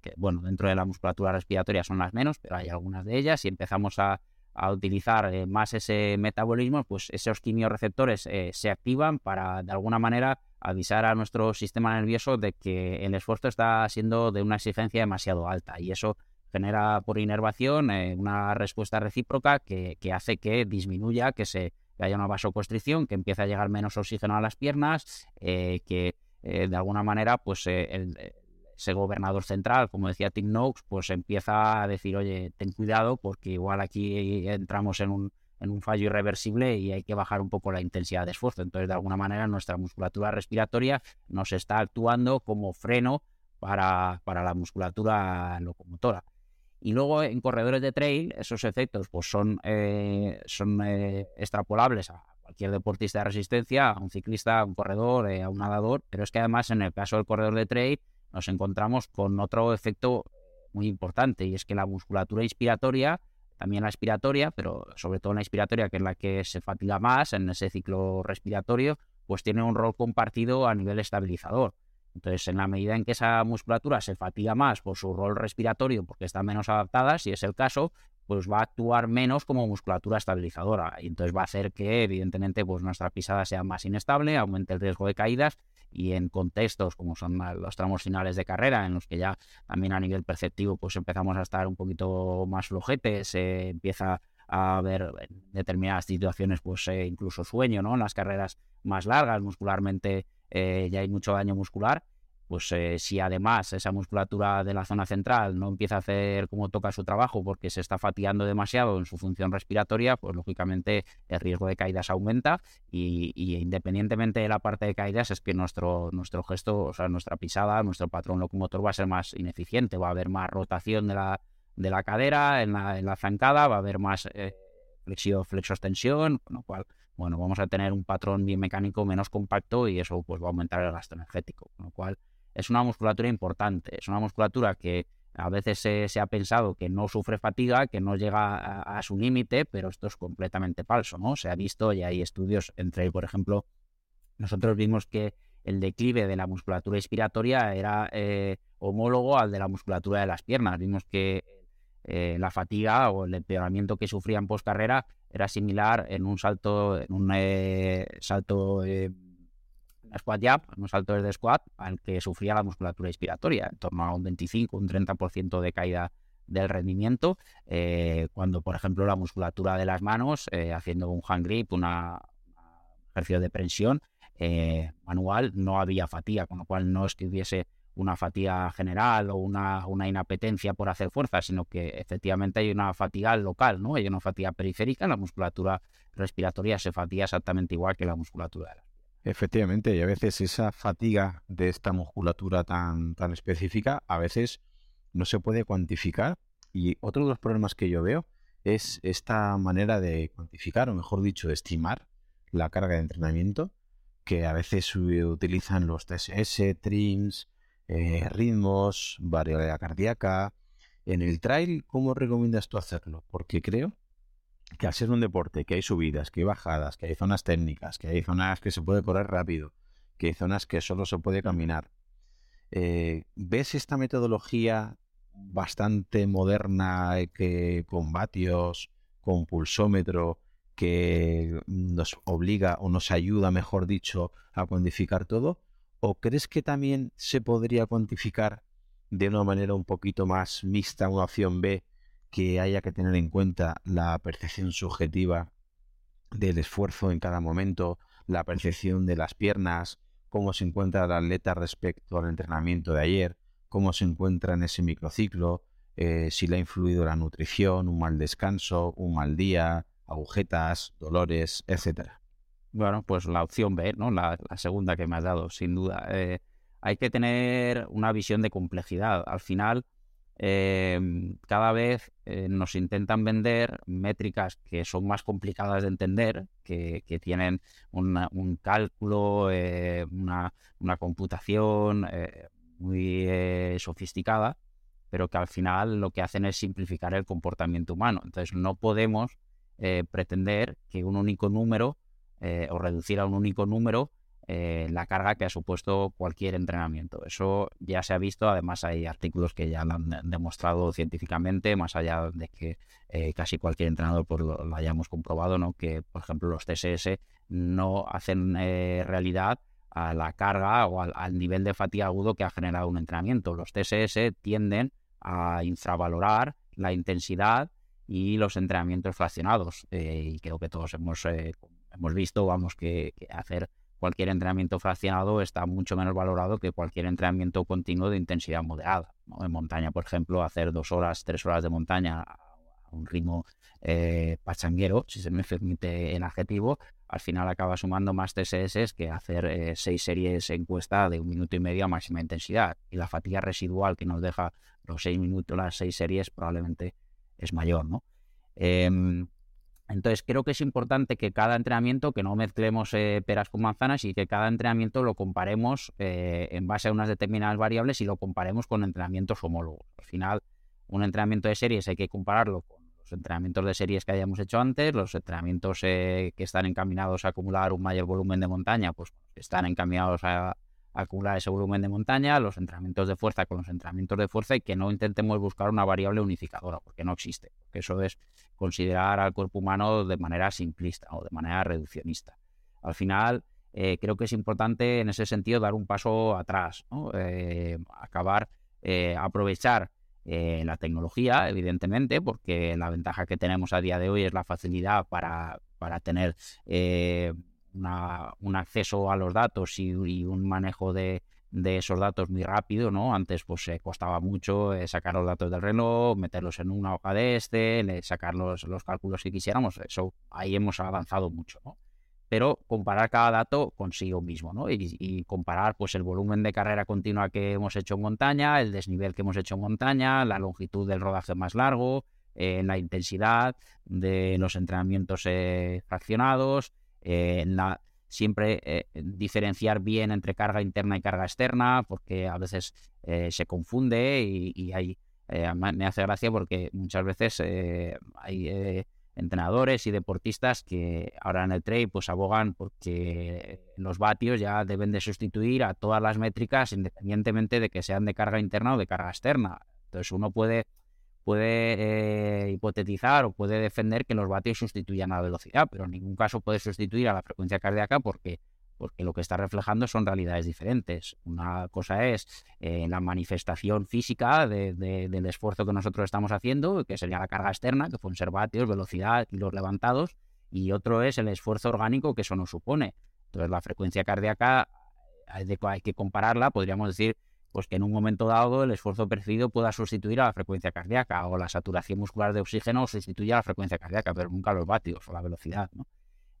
C: que bueno, dentro de la musculatura respiratoria son las menos, pero hay algunas de ellas, y empezamos a utilizar eh, más ese metabolismo, pues esos quimiorreceptores eh, se activan para de alguna manera avisar a nuestro sistema nervioso de que el esfuerzo está siendo de una exigencia demasiado alta. Y eso genera por inervación eh, una respuesta recíproca que, hace que disminuya, que se haya una vasoconstricción, que empiece a llegar menos oxígeno a las piernas, que de alguna manera pues el, ese gobernador central, como decía Tim Noakes, pues empieza a decir, oye, ten cuidado porque igual aquí entramos en un, en un fallo irreversible y hay que bajar un poco la intensidad de esfuerzo. Entonces, de alguna manera, nuestra musculatura respiratoria nos está actuando como freno para, para la musculatura locomotora. Y luego en corredores de trail, esos efectos pues son, eh, son eh, extrapolables a cualquier deportista de resistencia, a un ciclista, a un corredor, eh, a un nadador, pero es que además en el caso del corredor de trail nos encontramos con otro efecto muy importante y es que la musculatura inspiratoria, también la expiratoria, pero sobre todo la inspiratoria, que es la que se fatiga más en ese ciclo respiratorio, pues tiene un rol compartido a nivel estabilizador. Entonces, en la medida en que esa musculatura se fatiga más por su rol respiratorio, porque está menos adaptada, si es el caso, pues va a actuar menos como musculatura estabilizadora. Y entonces va a hacer que, evidentemente, pues nuestra pisada sea más inestable, aumente el riesgo de caídas y en contextos como son los tramos finales de carrera, en los que ya también a nivel perceptivo pues empezamos a estar un poquito más flojetes, se empieza a haber en determinadas situaciones pues eh, incluso sueño, ¿no? En las carreras más largas, muscularmente eh, ya hay mucho daño muscular pues eh, si además esa musculatura de la zona central no empieza a hacer como toca su trabajo porque se está fatigando demasiado en su función respiratoria, pues lógicamente el riesgo de caídas aumenta y, independientemente de la parte de caídas es que nuestro, nuestro gesto, o sea, nuestra pisada, nuestro patrón locomotor va a ser más ineficiente, va a haber más rotación de la, de la cadera en la, en la zancada, va a haber más eh, flexio, flexostensión, con lo cual bueno, vamos a tener un patrón bien mecánico menos compacto y eso pues va a aumentar el gasto energético, con lo cual es una musculatura importante, es una musculatura que a veces se, ha pensado que no sufre fatiga, que no llega a, su límite, pero esto es completamente falso, ¿no? Se ha visto y hay estudios entre, por ejemplo, nosotros vimos que el declive de la musculatura inspiratoria era eh, homólogo al de la musculatura de las piernas. Vimos que eh, la fatiga o el empeoramiento que sufrían post carrera era similar en un salto, en un eh, salto squat jump, un salto de squat, al que sufría la musculatura inspiratoria, en torno a un 25, un 30% de caída del rendimiento, eh, cuando por ejemplo la musculatura de las manos, eh, haciendo un hand grip, un ejercicio de presión eh, manual, no había fatiga, con lo cual no es que hubiese una fatiga general o una, una, inapetencia por hacer fuerza, sino que efectivamente hay una fatiga local, ¿no? Hay una fatiga periférica, la musculatura respiratoria se fatiga exactamente igual que la musculatura de las
B: Efectivamente, y a veces esa fatiga de esta musculatura tan, tan específica, a veces no se puede cuantificar. Y otro de los problemas que yo veo es esta manera de cuantificar, o mejor dicho, de estimar la carga de entrenamiento, que a veces utilizan los TSS, TRIMS, eh, ritmos, variabilidad cardíaca. En el trail, ¿cómo recomiendas tú hacerlo? Porque creo que al ser un deporte, que hay subidas, que hay bajadas, que hay zonas técnicas, que hay zonas que se puede correr rápido, que hay zonas que solo se puede caminar, eh, ¿ves esta metodología bastante moderna eh, que con vatios, con pulsómetro, que nos obliga o nos ayuda, mejor dicho, a cuantificar todo? ¿O crees que también se podría cuantificar de una manera un poquito más mixta, una opción B, que haya que tener en cuenta la percepción subjetiva del esfuerzo en cada momento, la percepción de las piernas, cómo se encuentra el atleta respecto al entrenamiento de ayer, cómo se encuentra en ese microciclo, eh, si le ha influido la nutrición, un mal descanso, un mal día, agujetas, dolores, etcétera.
C: Bueno, pues la opción B, ¿no? La, segunda que me has dado, sin duda. Eh, hay que tener una visión de complejidad. Al final, em, cada vez eh, nos intentan vender métricas que son más complicadas de entender, que, tienen un cálculo, eh, una, una, computación muy sofisticada, pero que al final lo que hacen es simplificar el comportamiento humano. Entonces no podemos pretender que un único número eh, o reducir a un único número eh, la carga que ha supuesto cualquier entrenamiento. Eso ya se ha visto, además hay artículos que ya lo han demostrado científicamente, más allá de que eh, casi cualquier entrenador pues, lo, hayamos comprobado, ¿no? que por ejemplo los TSS no hacen realidad a la carga o al, nivel de fatiga agudo que ha generado un entrenamiento. Los TSS tienden a infravalorar la intensidad y los entrenamientos fraccionados. y creo que todos hemos hemos visto, vamos, que, hacer cualquier entrenamiento fraccionado está mucho menos valorado que cualquier entrenamiento continuo de intensidad moderada. En montaña, por ejemplo, hacer dos horas, tres horas de montaña a un ritmo eh, pachanguero, si se me permite el adjetivo, al final acaba sumando más TSS que hacer eh, seis series encuesta de un minuto y medio a máxima intensidad. Y la fatiga residual que nos deja los seis minutos, las seis series, probablemente es mayor, ¿no? Em, entonces creo que es importante que cada entrenamiento, que no mezclemos eh, peras con manzanas y que cada entrenamiento lo comparemos eh, en base a unas determinadas variables y lo comparemos con entrenamientos homólogos. Al final, un entrenamiento de series hay que compararlo con los entrenamientos de series que hayamos hecho antes, los entrenamientos eh, que están encaminados a acumular un mayor volumen de montaña, pues están encaminados a, acumular ese volumen de montaña, los entrenamientos de fuerza con los entrenamientos de fuerza y que no intentemos buscar una variable unificadora, porque no existe. Porque eso es considerar al cuerpo humano de manera simplista o de manera reduccionista. Al final, eh, creo que es importante en ese sentido dar un paso atrás, eh, acabar, eh, aprovechar la tecnología, evidentemente, porque la ventaja que tenemos a día de hoy es la facilidad para, para tener un acceso a los datos y, un manejo de, esos datos muy rápido, ¿no? Antes pues se costaba mucho eh, sacar los datos del reloj, meterlos en una hoja de este, sacar los, cálculos que quisiéramos, eso ahí hemos avanzado mucho, ¿no? Pero comparar cada dato consigo mismo, ¿no? Y, comparar pues el volumen de carrera continua que hemos hecho en montaña, el desnivel que hemos hecho en montaña, la longitud del rodaje más largo, eh, la intensidad de los entrenamientos eh, fraccionados, eh, siempre eh, diferenciar bien entre carga interna y carga externa, porque a veces eh, se confunde y, hay, me hace gracia porque muchas veces hay entrenadores y deportistas que ahora en el trail pues abogan porque los vatios ya deben de sustituir a todas las métricas independientemente de que sean de carga interna o de carga externa. Entonces uno puede puede eh, hipotetizar o puede defender que los vatios sustituyan a la velocidad, pero en ningún caso puede sustituir a la frecuencia cardíaca porque, porque lo que está reflejando son realidades diferentes. Una cosa es eh, la manifestación física del esfuerzo que nosotros estamos haciendo, que sería la carga externa, que pueden ser vatios, velocidad y los levantados, y otro es el esfuerzo orgánico que eso nos supone. Entonces la frecuencia cardíaca hay que compararla, podríamos decir, pues que en un momento dado el esfuerzo percibido pueda sustituir a la frecuencia cardíaca o la saturación muscular de oxígeno sustituya a la frecuencia cardíaca, pero nunca los vatios o la velocidad. ¿no?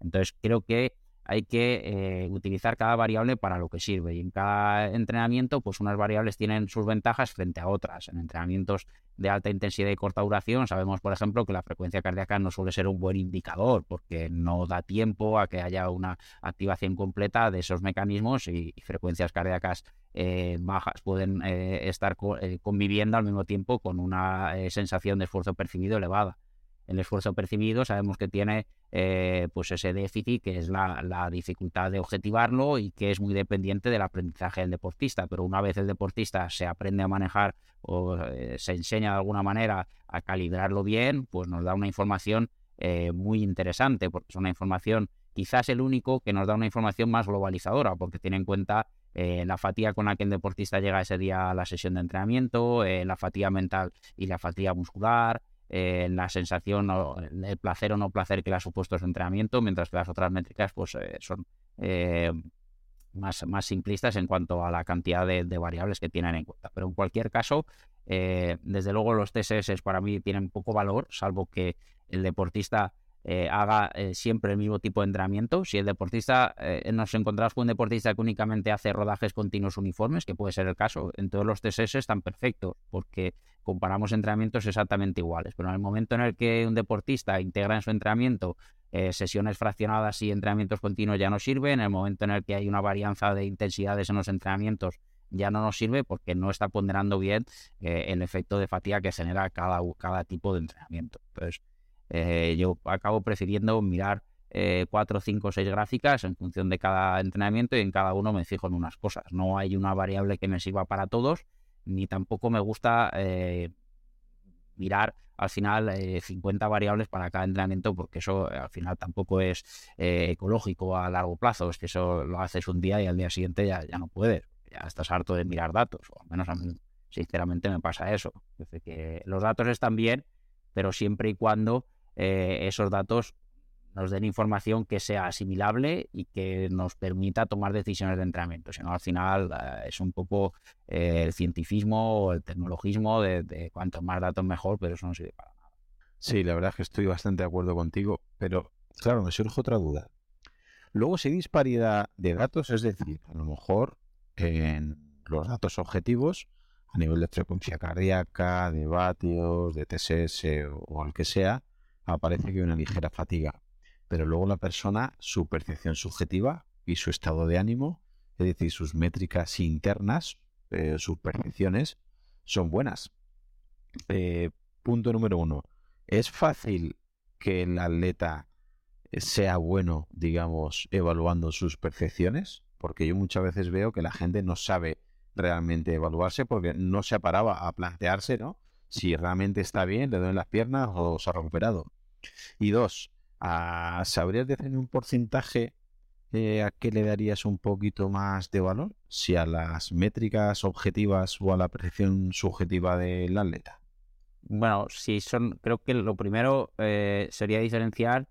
C: Entonces creo que hay que eh, utilizar cada variable para lo que sirve y en cada entrenamiento pues unas variables tienen sus ventajas frente a otras. En entrenamientos de alta intensidad y corta duración sabemos por ejemplo que la frecuencia cardíaca no suele ser un buen indicador porque no da tiempo a que haya una activación completa de esos mecanismos y, frecuencias cardíacas eh, bajas pueden eh, estar conviviendo al mismo tiempo con una sensación de esfuerzo percibido elevada el esfuerzo percibido sabemos que tiene eh, pues ese déficit que es la, dificultad de objetivarlo y que es muy dependiente del aprendizaje del deportista. Pero una vez el deportista se aprende a manejar o eh, se enseña de alguna manera a calibrarlo bien, pues nos da una información eh, muy interesante, porque es una información quizás el único que nos da una información más globalizadora, porque tiene en cuenta la fatiga con la que el deportista llega ese día a la sesión de entrenamiento, la fatiga mental y la fatiga muscular, la sensación, o el placer o no placer que le ha supuesto ese entrenamiento, mientras que las otras métricas pues son más, más simplistas en cuanto a la cantidad de, variables que tienen en cuenta. Pero en cualquier caso, eh, desde luego los TSS para mí tienen poco valor, salvo que el deportista eh, haga eh, siempre el mismo tipo de entrenamiento. Si el deportista, nos encontramos con un deportista que únicamente hace rodajes continuos uniformes, que puede ser el caso, en todos los TSS están perfectos, porque comparamos entrenamientos exactamente iguales. Pero en el momento en el que un deportista integra en su entrenamiento eh, sesiones fraccionadas y entrenamientos continuos ya no sirve. En el momento en el que hay una varianza de intensidades en los entrenamientos ya no nos sirve porque no está ponderando bien eh, el efecto de fatiga que genera cada, cada tipo de entrenamiento. Entonces, eh, yo acabo prefiriendo mirar cuatro, cinco, seis gráficas en función de cada entrenamiento y en cada uno me fijo en unas cosas. No hay una variable que me sirva para todos, ni tampoco me gusta mirar al final 50 eh, variables para cada entrenamiento, porque eso eh, al final tampoco es eh, ecológico a largo plazo. Es que eso lo haces un día y al día siguiente ya, ya no puedes. Ya estás harto de mirar datos, o al menos a mí, sinceramente, me pasa eso. los datos están bien, pero siempre y cuando esos datos nos den información que sea asimilable y que nos permita tomar decisiones de entrenamiento. Si no, al final eh, es un poco eh, el cientifismo o el tecnologismo de, de cuanto más datos mejor, pero eso no sirve para nada.
B: Sí, la verdad es que estoy bastante de acuerdo contigo, pero claro, me surge otra duda. Luego, si hay disparidad de datos, es decir, a lo mejor en los datos objetivos, a nivel de frecuencia cardíaca, de vatios, de TSS o el que sea, aparece que hay una ligera fatiga pero luego la persona, su percepción subjetiva y su estado de ánimo, es decir, sus métricas internas, eh, sus percepciones, son buenas. Eh, punto número uno. ¿Es fácil que el atleta sea bueno, digamos, evaluando sus percepciones? Porque yo muchas veces veo que la gente no sabe realmente evaluarse porque no se paraba a plantearse, ¿no? Si realmente está bien, le duelen las piernas o se ha recuperado. Y dos, ¿sabrías decirme un porcentaje eh, a qué le darías un poquito más de valor? Si a las métricas objetivas o a la percepción subjetiva del atleta.
C: Bueno, si son, creo que lo primero eh, sería diferenciar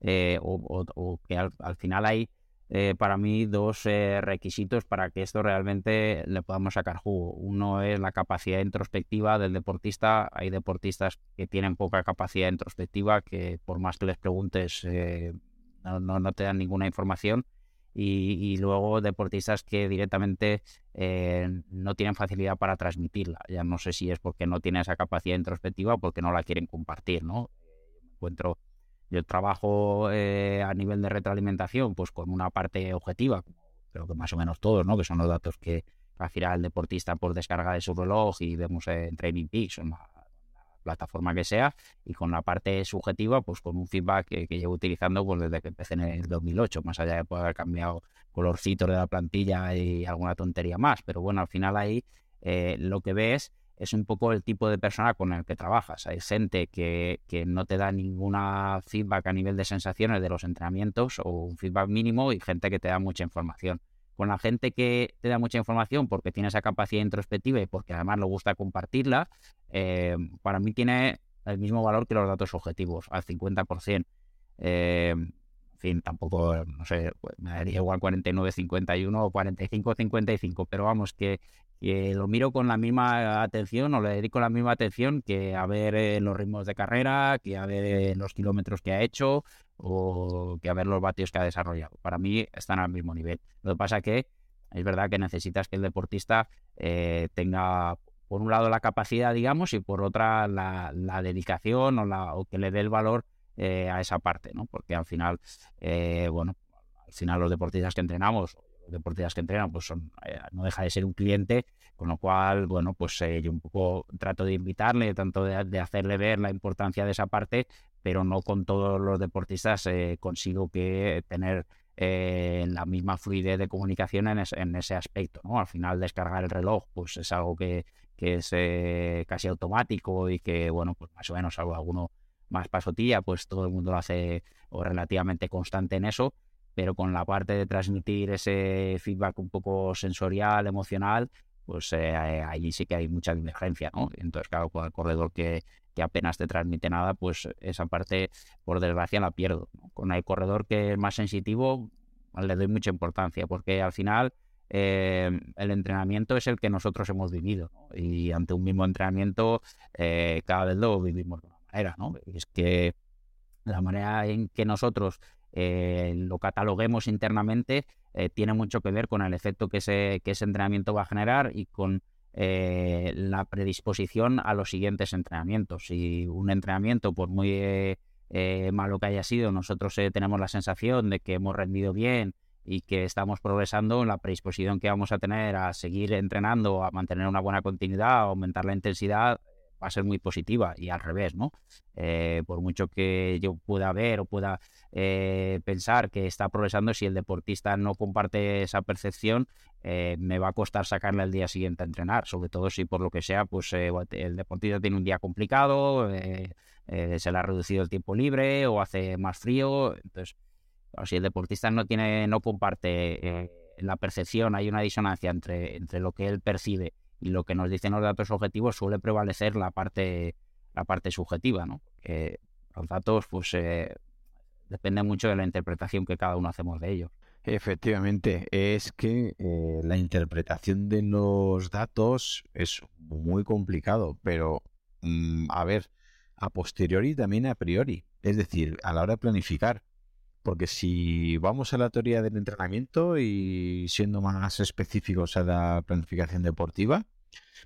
C: eh, o, que al, final hay para mí dos requisitos para que esto realmente le podamos sacar jugo. Uno es la capacidad introspectiva del deportista. Hay deportistas que tienen poca capacidad introspectiva que por más que les preguntes no, no, te dan ninguna información. Y, luego deportistas que directamente eh, no tienen facilidad para transmitirla. Ya no sé si es porque no tienen esa capacidad introspectiva o porque no la quieren compartir, ¿no? Encuentro, yo trabajo eh, a nivel de retroalimentación, pues con una parte objetiva, creo que más o menos todos, ¿no? Que son los datos que al el deportista por descarga de su reloj y vemos en Training Peaks, plataforma que sea, y con la parte subjetiva, pues con un feedback que, llevo utilizando pues, desde que empecé en el 2008, más allá de poder haber cambiado colorcitos de la plantilla y alguna tontería más. Pero bueno, al final ahí eh, lo que ves es un poco el tipo de persona con el que trabajas. Hay gente que, que, no te da ninguna feedback a nivel de sensaciones de los entrenamientos o un feedback mínimo y gente que te da mucha información con la gente que te da mucha información porque tiene esa capacidad introspectiva y porque además le gusta compartirla, eh, para mí tiene el mismo valor que los datos objetivos, al 50%. Eh, en fin, tampoco, no sé, pues, me daría igual 49-51 o 45-55, pero vamos, que, lo miro con la misma atención o le dedico la misma atención que a ver eh, los ritmos de carrera, que a ver los kilómetros que ha hecho o que a ver los vatios que ha desarrollado. Para mí están al mismo nivel. Lo que pasa es que es verdad que necesitas que el deportista eh, tenga, por un lado, la capacidad, digamos, y por otra, la, dedicación o, la, o que le dé el valor eh, a esa parte, ¿no? Porque al final, eh, bueno, al final los deportistas que entrenamos, deportistas que entrenan, pues son, no deja de ser un cliente, con lo cual, bueno, pues yo un poco trato de invitarle, tanto de, hacerle ver la importancia de esa parte, pero no con todos los deportistas eh, consigo que tener eh, la misma fluidez de comunicación en, ese aspecto. ¿no? Al final descargar el reloj pues es algo que, es eh, casi automático y que, bueno, pues más o menos algo alguno más pasotilla, pues todo el mundo lo hace o relativamente constante en eso. Pero con la parte de transmitir ese feedback un poco sensorial, emocional, pues eh, allí sí que hay mucha divergencia, ¿no? Entonces, claro, con el corredor que, que apenas te transmite nada, pues esa parte, por desgracia, la pierdo. Con el corredor que es más sensitivo, le doy mucha importancia, porque al final eh, el entrenamiento es el que nosotros hemos vivido, y ante un mismo entrenamiento, eh, cada vez lo vivimos de una manera, ¿no? Es que la manera en que nosotros eh, lo cataloguemos internamente tiene mucho que ver con el efecto que ese, que ese entrenamiento va a generar y con eh, la predisposición a los siguientes entrenamientos. Si un entrenamiento, por muy eh, eh, malo que haya sido, nosotros tenemos la sensación de que hemos rendido bien y que estamos progresando, la predisposición que vamos a tener a seguir entrenando, a mantener una buena continuidad, a aumentar la intensidad, va a ser muy positiva y al revés, ¿no? Eh, por mucho que yo pueda ver o pueda eh, pensar que está progresando, si el deportista no comparte esa percepción, eh, me va a costar sacarle al día siguiente a entrenar, sobre todo si por lo que sea, pues el deportista tiene un día complicado, se le ha reducido el tiempo libre o hace más frío, entonces, si el deportista no tiene, no comparte la percepción, hay una disonancia entre, entre lo que él percibe y lo que nos dicen los datos objetivos suele prevalecer la parte, la parte subjetiva, ¿no? los datos, pues, eh, dependen mucho de la interpretación que cada uno hacemos de ellos.
B: Efectivamente, es que eh, la interpretación de los datos es muy complicado, pero mm, a ver, a posteriori también a priori, es decir, a la hora de planificar. Porque si vamos a la teoría del entrenamiento y siendo más específicos a la planificación deportiva,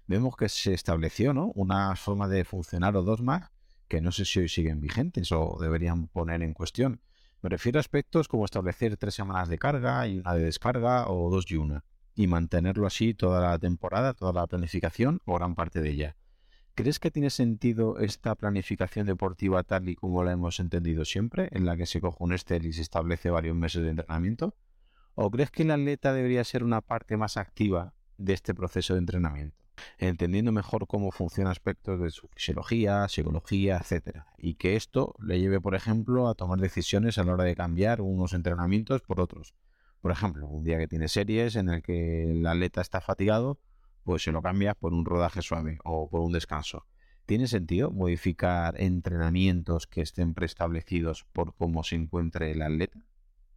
B: vemos que se estableció ¿no? una forma de funcionar o dos más que no sé si hoy siguen vigentes o deberían poner en cuestión. Me refiero a aspectos como establecer tres semanas de carga y una de descarga o dos y una, y mantenerlo así toda la temporada, toda la planificación o gran parte de ella. ¿Crees que tiene sentido esta planificación deportiva tal y como la hemos entendido siempre, en la que se coge un Excel y se establece varios meses de entrenamiento? ¿O crees que el atleta debería ser una parte más activa de este proceso de entrenamiento? entendiendo mejor cómo funcionan aspectos de su fisiología, psicología, etcétera, y que esto le lleve, por ejemplo, a tomar decisiones a la hora de cambiar unos entrenamientos por otros. Por ejemplo, un día que tiene series en el que el atleta está fatigado, pues se lo cambia por un rodaje suave o por un descanso. ¿Tiene sentido modificar entrenamientos que estén preestablecidos por cómo se encuentre el atleta?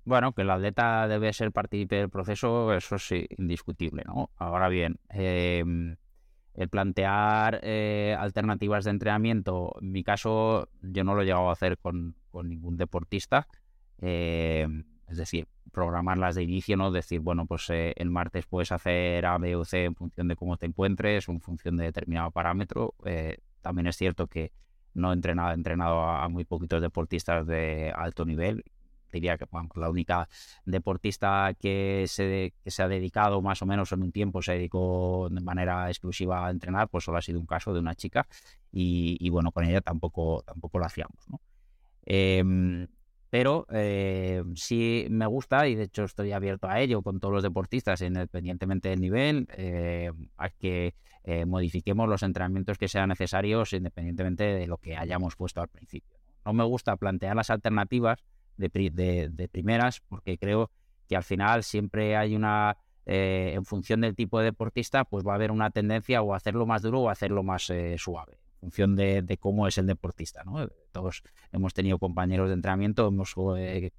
C: Bueno, que el atleta debe ser partícipe del proceso, eso es indiscutible, ¿no? Ahora bien, em, el plantear eh, alternativas de entrenamiento, en mi caso, yo no lo he llegado a hacer con, ningún deportista. Em, es decir, programarlas de inicio, ¿no? Decir, bueno, pues eh, el martes puedes hacer A, B o C en función de cómo te encuentres, en función de determinado parámetro. Eh, también es cierto que no he entrenado, he entrenado a, muy poquitos deportistas de alto nivel. Diría que la única deportista que se, que se ha dedicado más o menos en un tiempo, se dedicó de manera exclusiva a entrenar, pues solo ha sido un caso de una chica y, bueno, con ella tampoco, tampoco lo hacíamos, ¿no? Em, pero eh, sí me gusta y de hecho estoy abierto a ello con todos los deportistas, independientemente del nivel, eh, a que eh, modifiquemos los entrenamientos que sean necesarios independientemente de lo que hayamos puesto al principio. No me gusta plantear las alternativas de, primeras porque creo que al final siempre hay una, en función del tipo de deportista, pues va a haber una tendencia o hacerlo más duro o a hacerlo más suave función de, cómo es el deportista. ¿no? Todos hemos tenido compañeros de entrenamiento, hemos, eh,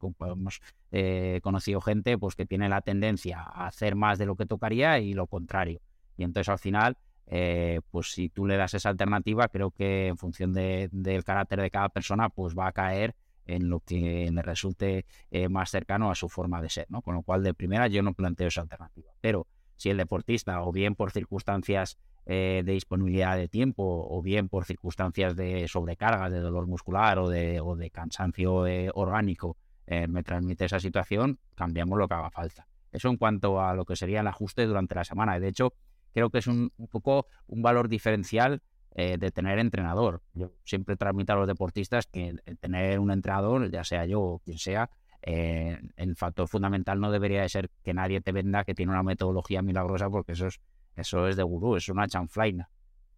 C: eh, conocido gente pues, que tiene la tendencia a hacer más de lo que tocaría y lo contrario. Y entonces al final, eh, pues si tú le das esa alternativa, creo que en función del carácter de cada persona, pues va a caer en lo que le resulte más cercano a su forma de ser. ¿no? Con lo cual, de primera, yo no planteo esa alternativa. Pero si el deportista, o bien por circunstancias eh, de disponibilidad de tiempo o bien por circunstancias de sobrecarga, de dolor muscular o de, o de cansancio eh, orgánico, eh, me transmite esa situación, cambiamos lo que haga falta. Eso en cuanto a lo que sería el ajuste durante la semana. De hecho, creo que es un, poco un valor diferencial de tener entrenador. Yo siempre transmito a los deportistas que tener un entrenador, ya sea yo o quien sea, el factor fundamental no debería de ser que nadie te venda que tiene una metodología milagrosa, porque eso es eso es de gurú, es una chanflaina.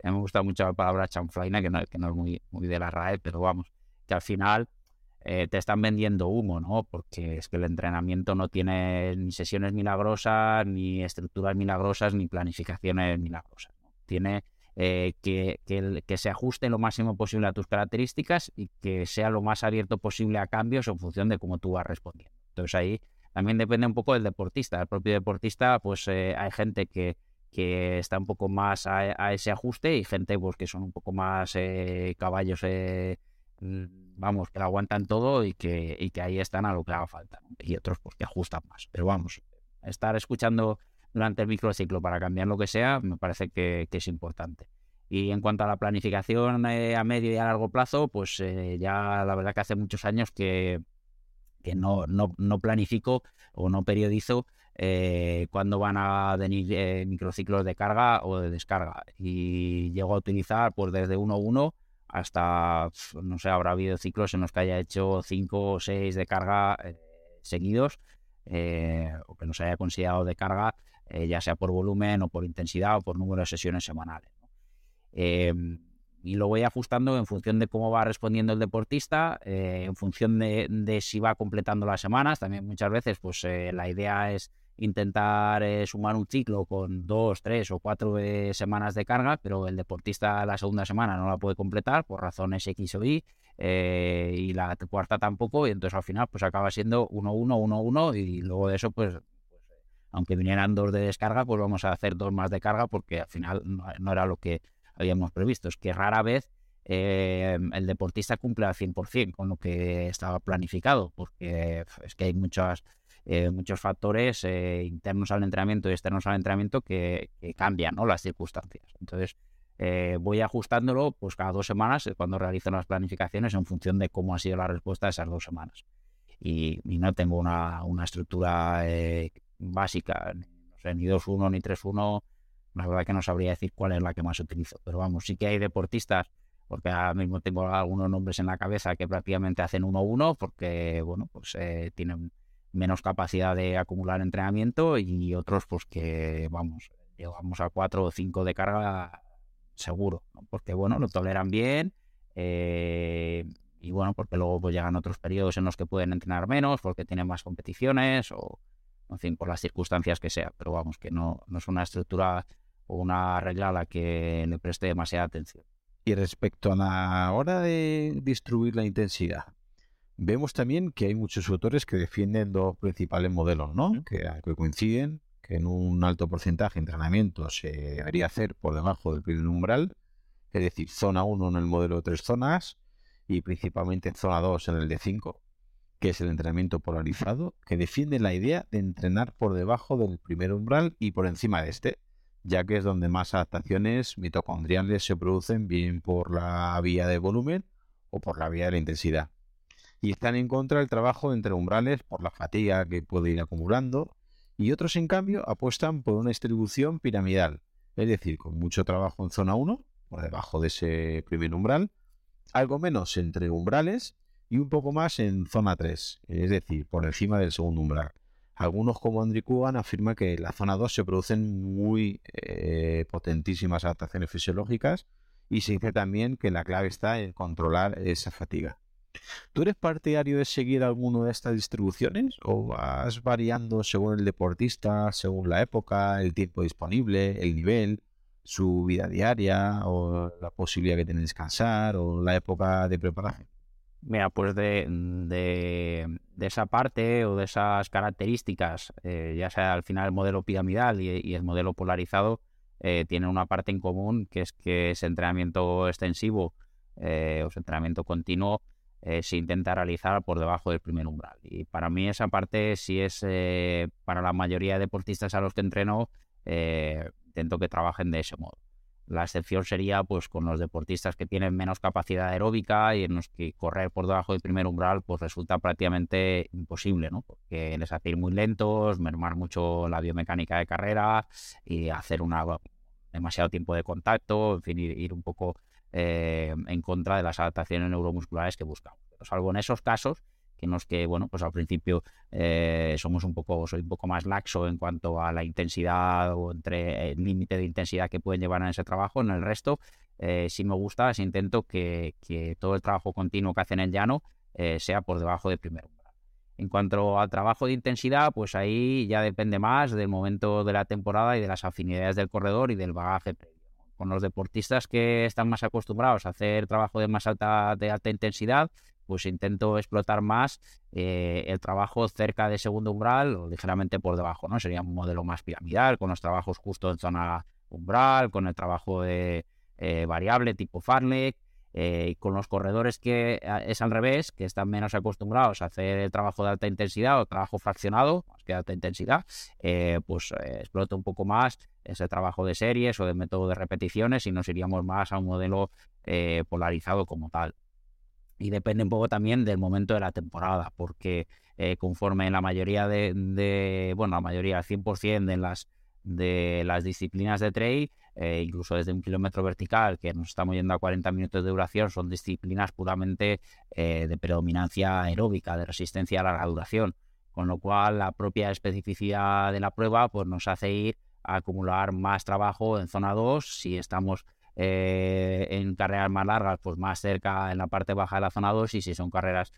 C: A mí me gusta mucho la palabra chanflaina, que no, que no es muy, muy de la RAE, pero vamos, que al final eh, te están vendiendo humo, ¿no? Porque es que el entrenamiento no tiene ni sesiones milagrosas, ni estructuras milagrosas, ni planificaciones milagrosas. Tiene eh, que, que, se ajuste lo máximo posible a tus características y que sea lo más abierto posible a cambios en función de cómo tú vas respondiendo. Entonces ahí también depende un poco del deportista. El propio deportista, pues eh, hay gente que, que está un poco más a, ese ajuste y gente pues que son un poco más caballos mm, vamos, que lo aguantan todo y que, y que ahí están a lo que haga falta. Y otros pues que ajustan más. Pero vamos, estar escuchando durante el microciclo para cambiar lo que sea, me parece que, es importante. Y en cuanto a la planificación eh, a medio y a largo plazo, pues eh, ya la verdad que hace muchos años que, que no, no, no, planifico o no periodizo eh, cuándo van a venir microciclos de carga o de descarga. Y llego a utilizar pues desde 1.1 hasta, no sé, habrá habido ciclos en los que haya hecho 5 o 6 de carga eh, seguidos eh, o que no se haya considerado de carga, eh, ya sea por volumen o por intensidad o por número de sesiones semanales. Em, y lo voy ajustando en función de cómo va respondiendo el deportista, en función de, de, si va completando las semanas. También muchas veces, pues la idea es intentar eh, sumar un ciclo con dos, tres o cuatro eh, semanas de carga, pero el deportista la segunda semana no la puede completar por razones X o Y eh, y la cuarta tampoco y entonces al final pues acaba siendo 1-1, 1-1 y luego de eso pues, pues, aunque vinieran dos de descarga pues vamos a hacer dos más de carga porque al final no, era lo que habíamos previsto. Es que rara vez el deportista cumple al 100% con lo que estaba planificado porque es que hay muchas eh, muchos factores eh, internos al entrenamiento y externos al entrenamiento que, cambian ¿no? las circunstancias. Entonces, eh, voy ajustándolo pues cada dos semanas cuando realizo las planificaciones en función de cómo ha sido la respuesta de esas dos semanas. Y, no tengo una, una estructura básica, no sé, ni 2-1 ni 3-1. La verdad que no sabría decir cuál es la que más utilizo. Pero vamos, sí que hay deportistas porque ahora mismo tengo algunos nombres en la cabeza que prácticamente hacen 1-1 porque, bueno, pues tienen menos capacidad de acumular entrenamiento y otros pues que vamos, llegamos a 4 o 5 de carga seguro, porque bueno, lo toleran bien eh, y bueno, porque luego pues llegan otros periodos en los que pueden entrenar menos, porque tienen más competiciones o en fin, por las circunstancias que sea, pero vamos, que no, no es una estructura o una regla a la que le preste demasiada atención.
B: Y respecto a la hora de distribuir la intensidad, Vemos también que hay muchos autores que defienden dos principales modelos, ¿no? Que, coinciden, que en un alto porcentaje de entrenamiento se debería hacer por debajo del primer umbral, es decir, zona 1 en el modelo de tres zonas y principalmente zona 2 en el de 5, que es el entrenamiento polarizado, que defiende la idea de entrenar por debajo del primer umbral y por encima de este, ya que es donde más adaptaciones mitocondriales se producen, bien por la vía de volumen o por la vía de la intensidad y están en contra del trabajo entre umbrales por la fatiga que puede ir acumulando y otros en cambio apuestan por una distribución piramidal, es decir, con mucho trabajo en zona 1, por debajo de ese primer umbral, algo menos entre umbrales y un poco más en zona 3, es decir, por encima del segundo umbral. Algunos como Andrew Kugan afirman que en la zona 2 se producen muy eh, potentísimas adaptaciones fisiológicas y se dice también que la clave está en controlar esa fatiga. ¿Tú eres partidario de seguir alguna de estas distribuciones o vas variando según el deportista, según la época, el tiempo disponible, el nivel, su vida diaria o la posibilidad que tiene de descansar o la época de preparación?
C: Mira, pues de, de, esa parte o de esas características, eh, ya sea al final el modelo piramidal y, el modelo polarizado, eh, tienen una parte en común que es que ese entrenamiento extensivo eh, o ese entrenamiento continuo eh, se intenta realizar por debajo del primer umbral. Y para mí esa parte sí es, eh, para la mayoría de deportistas a los que entreno, eh, intento que trabajen de ese modo. La excepción sería pues con los deportistas que tienen menos capacidad aeróbica y en los que correr por debajo del primer umbral pues resulta prácticamente imposible, ¿no? Porque les hace ir muy lentos, mermar mucho la biomecánica de carrera y hacer una demasiado tiempo de contacto, en fin, ir un poco eh, en contra de las adaptaciones neuromusculares que buscamos. Salvo en esos casos, que en los que, bueno, pues al principio eh, somos un poco, soy un poco más laxo en cuanto a la intensidad o entre el límite de intensidad que pueden llevar en ese trabajo, en el resto, eh, si me gusta, si intento que, todo el trabajo continuo que hacen en llano sea por debajo de primer umbral. En cuanto al trabajo de intensidad, pues ahí ya depende más del momento de la temporada y de las afinidades del corredor y del bagaje previo. Con los deportistas que están más acostumbrados a hacer trabajo de más alta, de alta intensidad, pues intento explotar más eh, el trabajo cerca de segundo umbral o ligeramente por debajo, ¿no? Sería un modelo más piramidal, con los trabajos justo en zona umbral, con el trabajo de eh, variable tipo Farlek, eh, con los corredores que es al revés, que están menos acostumbrados a hacer el trabajo de alta intensidad o trabajo fraccionado, más que alta intensidad, pues explota un poco más ese trabajo de series o de método de repeticiones y nos iríamos más a un modelo polarizado como tal. Y depende un poco también del momento de la temporada, porque eh, conforme en la mayoría de, bueno, la mayoría, al 100% de las, de las disciplinas de trail, eh, incluso desde un kilómetro vertical, que nos estamos yendo a 40 minutos de duración, son disciplinas puramente eh, de predominancia aeróbica, de resistencia a larga duración, con lo cual la propia especificidad de la prueba pues, nos hace ir a acumular más trabajo en zona 2 si estamos eh, en carreras más largas, pues más cerca en la parte baja de la zona 2 y si son carreras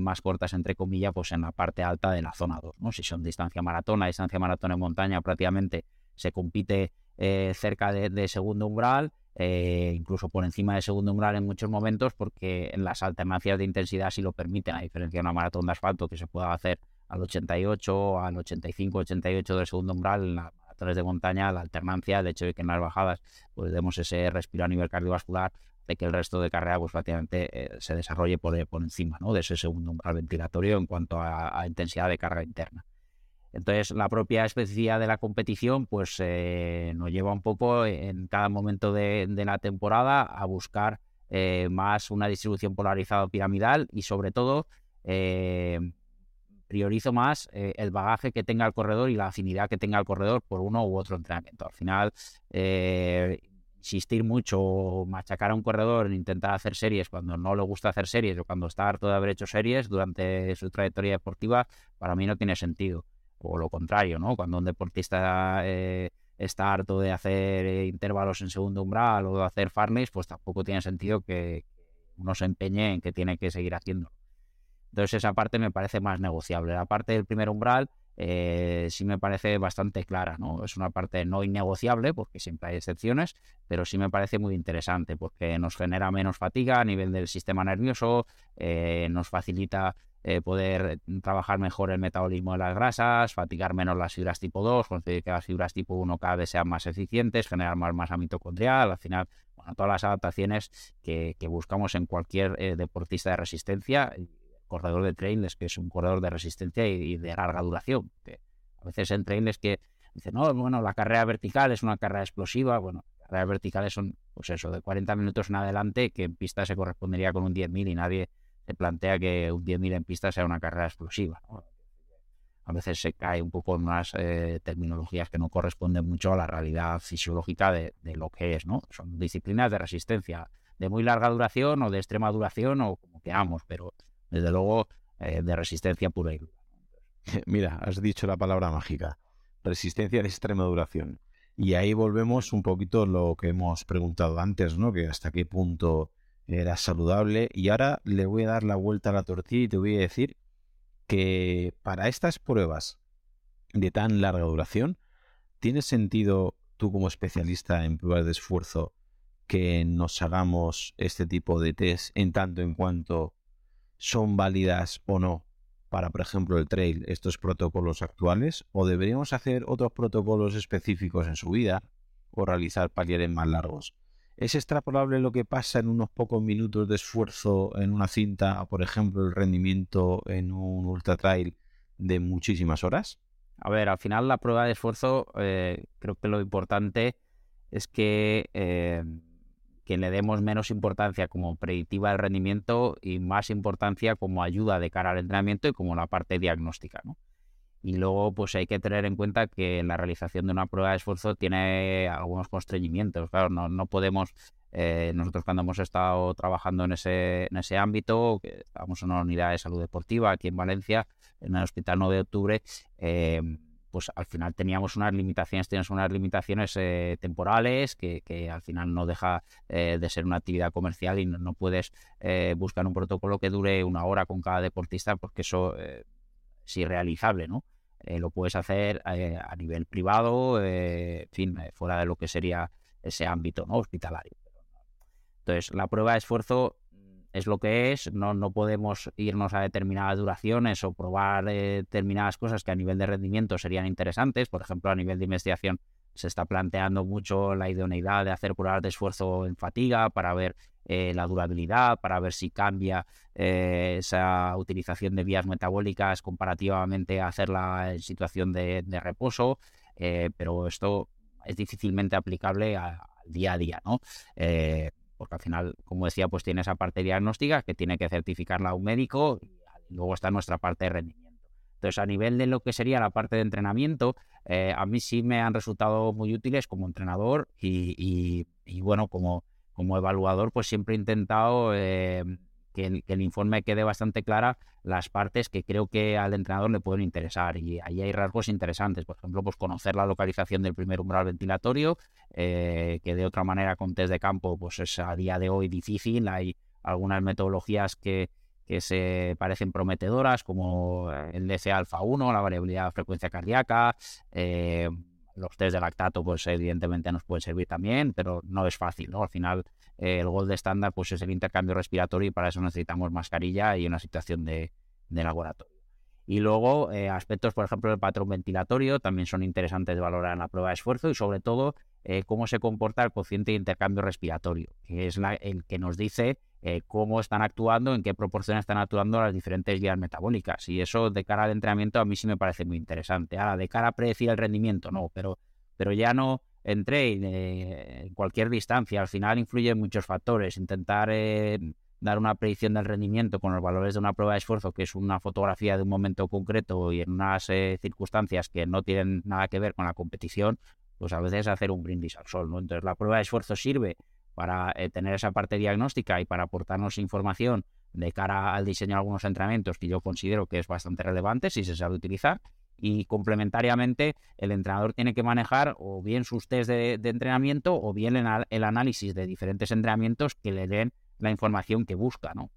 C: más cortas, entre comillas, pues en la parte alta de la zona 2. ¿no? Si son distancia maratona, distancia maratón en montaña, prácticamente se compite eh, cerca de, segundo umbral, incluso por encima de segundo umbral en muchos momentos, porque en las alternancias de intensidad sí lo permiten, a diferencia de una maratón de asfalto que se pueda hacer al 88, al 85, 88 del segundo umbral, en la de montaña, la alternancia, el hecho de que en las bajadas pues demos ese respiro a nivel cardiovascular, de que el resto de carrera pues prácticamente eh, se desarrolle por, eh, por encima ¿no? de ese segundo umbral ventilatorio en cuanto a, intensidad de carga interna. Entonces, la propia especificidad de la competición pues eh, nos lleva un poco en cada momento de, la temporada a buscar más una distribución polarizada piramidal y sobre todo priorizo más eh, el bagaje que tenga el corredor y la afinidad que tenga el corredor por uno u otro entrenamiento. Al final, eh, insistir mucho o machacar a un corredor en intentar hacer series cuando no le gusta hacer series o cuando está harto de haber hecho series durante su trayectoria deportiva, para mí no tiene sentido. O lo contrario, ¿no? Cuando un deportista eh, está harto de hacer intervalos en segundo umbral o de hacer farnes, pues tampoco tiene sentido que uno se empeñe en que tiene que seguir haciendo. Entonces esa parte me parece más negociable. La parte del primer umbral eh, sí me parece bastante clara, ¿no? Es una parte no innegociable porque siempre hay excepciones, pero sí me parece muy interesante porque nos genera menos fatiga a nivel del sistema nervioso, eh, nos facilita eh, poder trabajar mejor el metabolismo de las grasas, fatigar menos las fibras tipo 2, conseguir que las fibras tipo 1 cada vez sean más eficientes, generar más masa mitocondrial, al final, bueno, todas las adaptaciones que, buscamos en cualquier deportista de resistencia corredor de trailers, que es un corredor de resistencia y, de larga duración. A veces en trailers que dicen, no, bueno, la carrera vertical es una carrera explosiva. Bueno, carreras verticales son, pues eso, de 40 minutos en adelante, que en pista se correspondería con un 10.000 y nadie se plantea que un 10.000 en pista sea una carrera explosiva. A veces se cae un poco en unas eh, terminologías que no corresponden mucho a la realidad fisiológica de, lo que es, ¿no? Son disciplinas de resistencia, de muy larga duración o de extrema duración o como queramos, pero desde luego, eh, de resistencia pura y.
B: Mira, has dicho la palabra mágica, resistencia de extrema duración. Y ahí volvemos un poquito a lo que hemos preguntado antes, ¿no? Que hasta qué punto era saludable. Y ahora le voy a dar la vuelta a la tortilla y te voy a decir que para estas pruebas de tan larga duración, ¿tiene sentido tú como especialista en pruebas de esfuerzo que nos hagamos este tipo de test en tanto en cuanto son válidas o no para, por ejemplo, el trail, estos protocolos actuales? ¿O deberíamos hacer otros protocolos específicos en su vida o realizar paliares más largos? ¿Es extrapolable lo que pasa en unos pocos minutos de esfuerzo en una cinta, por ejemplo, el rendimiento en un ultra trail de muchísimas horas?
C: A ver, al final la prueba de esfuerzo, eh, creo que lo importante es que eh, que le demos menos importancia como predictiva del rendimiento y más importancia como ayuda de cara al entrenamiento y como la parte diagnóstica. ¿no? Y luego, pues hay que tener en cuenta que la realización de una prueba de esfuerzo tiene algunos constreñimientos. Claro, no, no podemos, eh, nosotros cuando hemos estado trabajando en ese, en ese ámbito, que estamos en una unidad de salud deportiva aquí en Valencia, en el Hospital 9 de Octubre, eh, pues al final teníamos unas limitaciones, tienes unas limitaciones eh, temporales que, al final no deja eh, de ser una actividad comercial y no, puedes eh, buscar un protocolo que dure una hora con cada deportista porque eso es irrealizable, ¿no? Lo puedes hacer a nivel privado, en fin, fuera de lo que sería ese ámbito hospitalario. Entonces, la prueba de esfuerzo es lo que es, no, no podemos irnos a determinadas duraciones o probar eh, determinadas cosas que a nivel de rendimiento serían interesantes. Por ejemplo, a nivel de investigación se está planteando mucho la idoneidad de hacer pruebas de esfuerzo en fatiga para ver eh, la durabilidad, para ver si cambia eh, esa utilización de vías metabólicas comparativamente a hacerla en situación de, reposo, pero esto es difícilmente aplicable al día a día, ¿no? porque al final, como decía, pues tiene esa parte diagnóstica que tiene que certificarla un médico y luego está nuestra parte de rendimiento. Entonces, a nivel de lo que sería la parte de entrenamiento, eh, a mí sí me han resultado muy útiles como entrenador y, bueno, como, como evaluador, pues siempre he intentado eh, que el, informe quede bastante clara las partes que creo que al entrenador le pueden interesar. Y ahí hay rasgos interesantes. Por ejemplo, pues conocer la localización del primer umbral ventilatorio, eh, que de otra manera con test de campo, pues es a día de hoy difícil. Hay algunas metodologías que, que se parecen prometedoras, como el DCA alfa 1, la variabilidad de frecuencia cardíaca. Eh, los test de lactato, pues evidentemente nos pueden servir también, pero no es fácil, ¿no? Al final el gol de estándar pues es el intercambio respiratorio y para eso necesitamos mascarilla y una situación de, laboratorio. Y luego eh, aspectos, por ejemplo, del patrón ventilatorio también son interesantes de valorar en la prueba de esfuerzo y sobre todo eh, cómo se comporta el cociente de intercambio respiratorio, que es el que nos dice eh, cómo están actuando, en qué proporción están actuando las diferentes vías metabólicas. Y eso de cara al entrenamiento a mí sí me parece muy interesante. Ahora, de cara a predecir el rendimiento, no, pero, pero ya no en trail, eh, en cualquier distancia, al final influyen muchos factores. Intentar eh, dar una predicción del rendimiento con los valores de una prueba de esfuerzo, que es una fotografía de un momento concreto y en unas eh, circunstancias que no tienen nada que ver con la competición, pues a veces hacer un brindis al sol. ¿no? Entonces la prueba de esfuerzo sirve para tener esa parte diagnóstica y para aportarnos información de cara al diseño de algunos entrenamientos que yo considero que es bastante relevante si se sabe utilizar y complementariamente el entrenador tiene que manejar o bien sus test de, entrenamiento o bien el, análisis de diferentes entrenamientos que le den la información que busca, ¿no?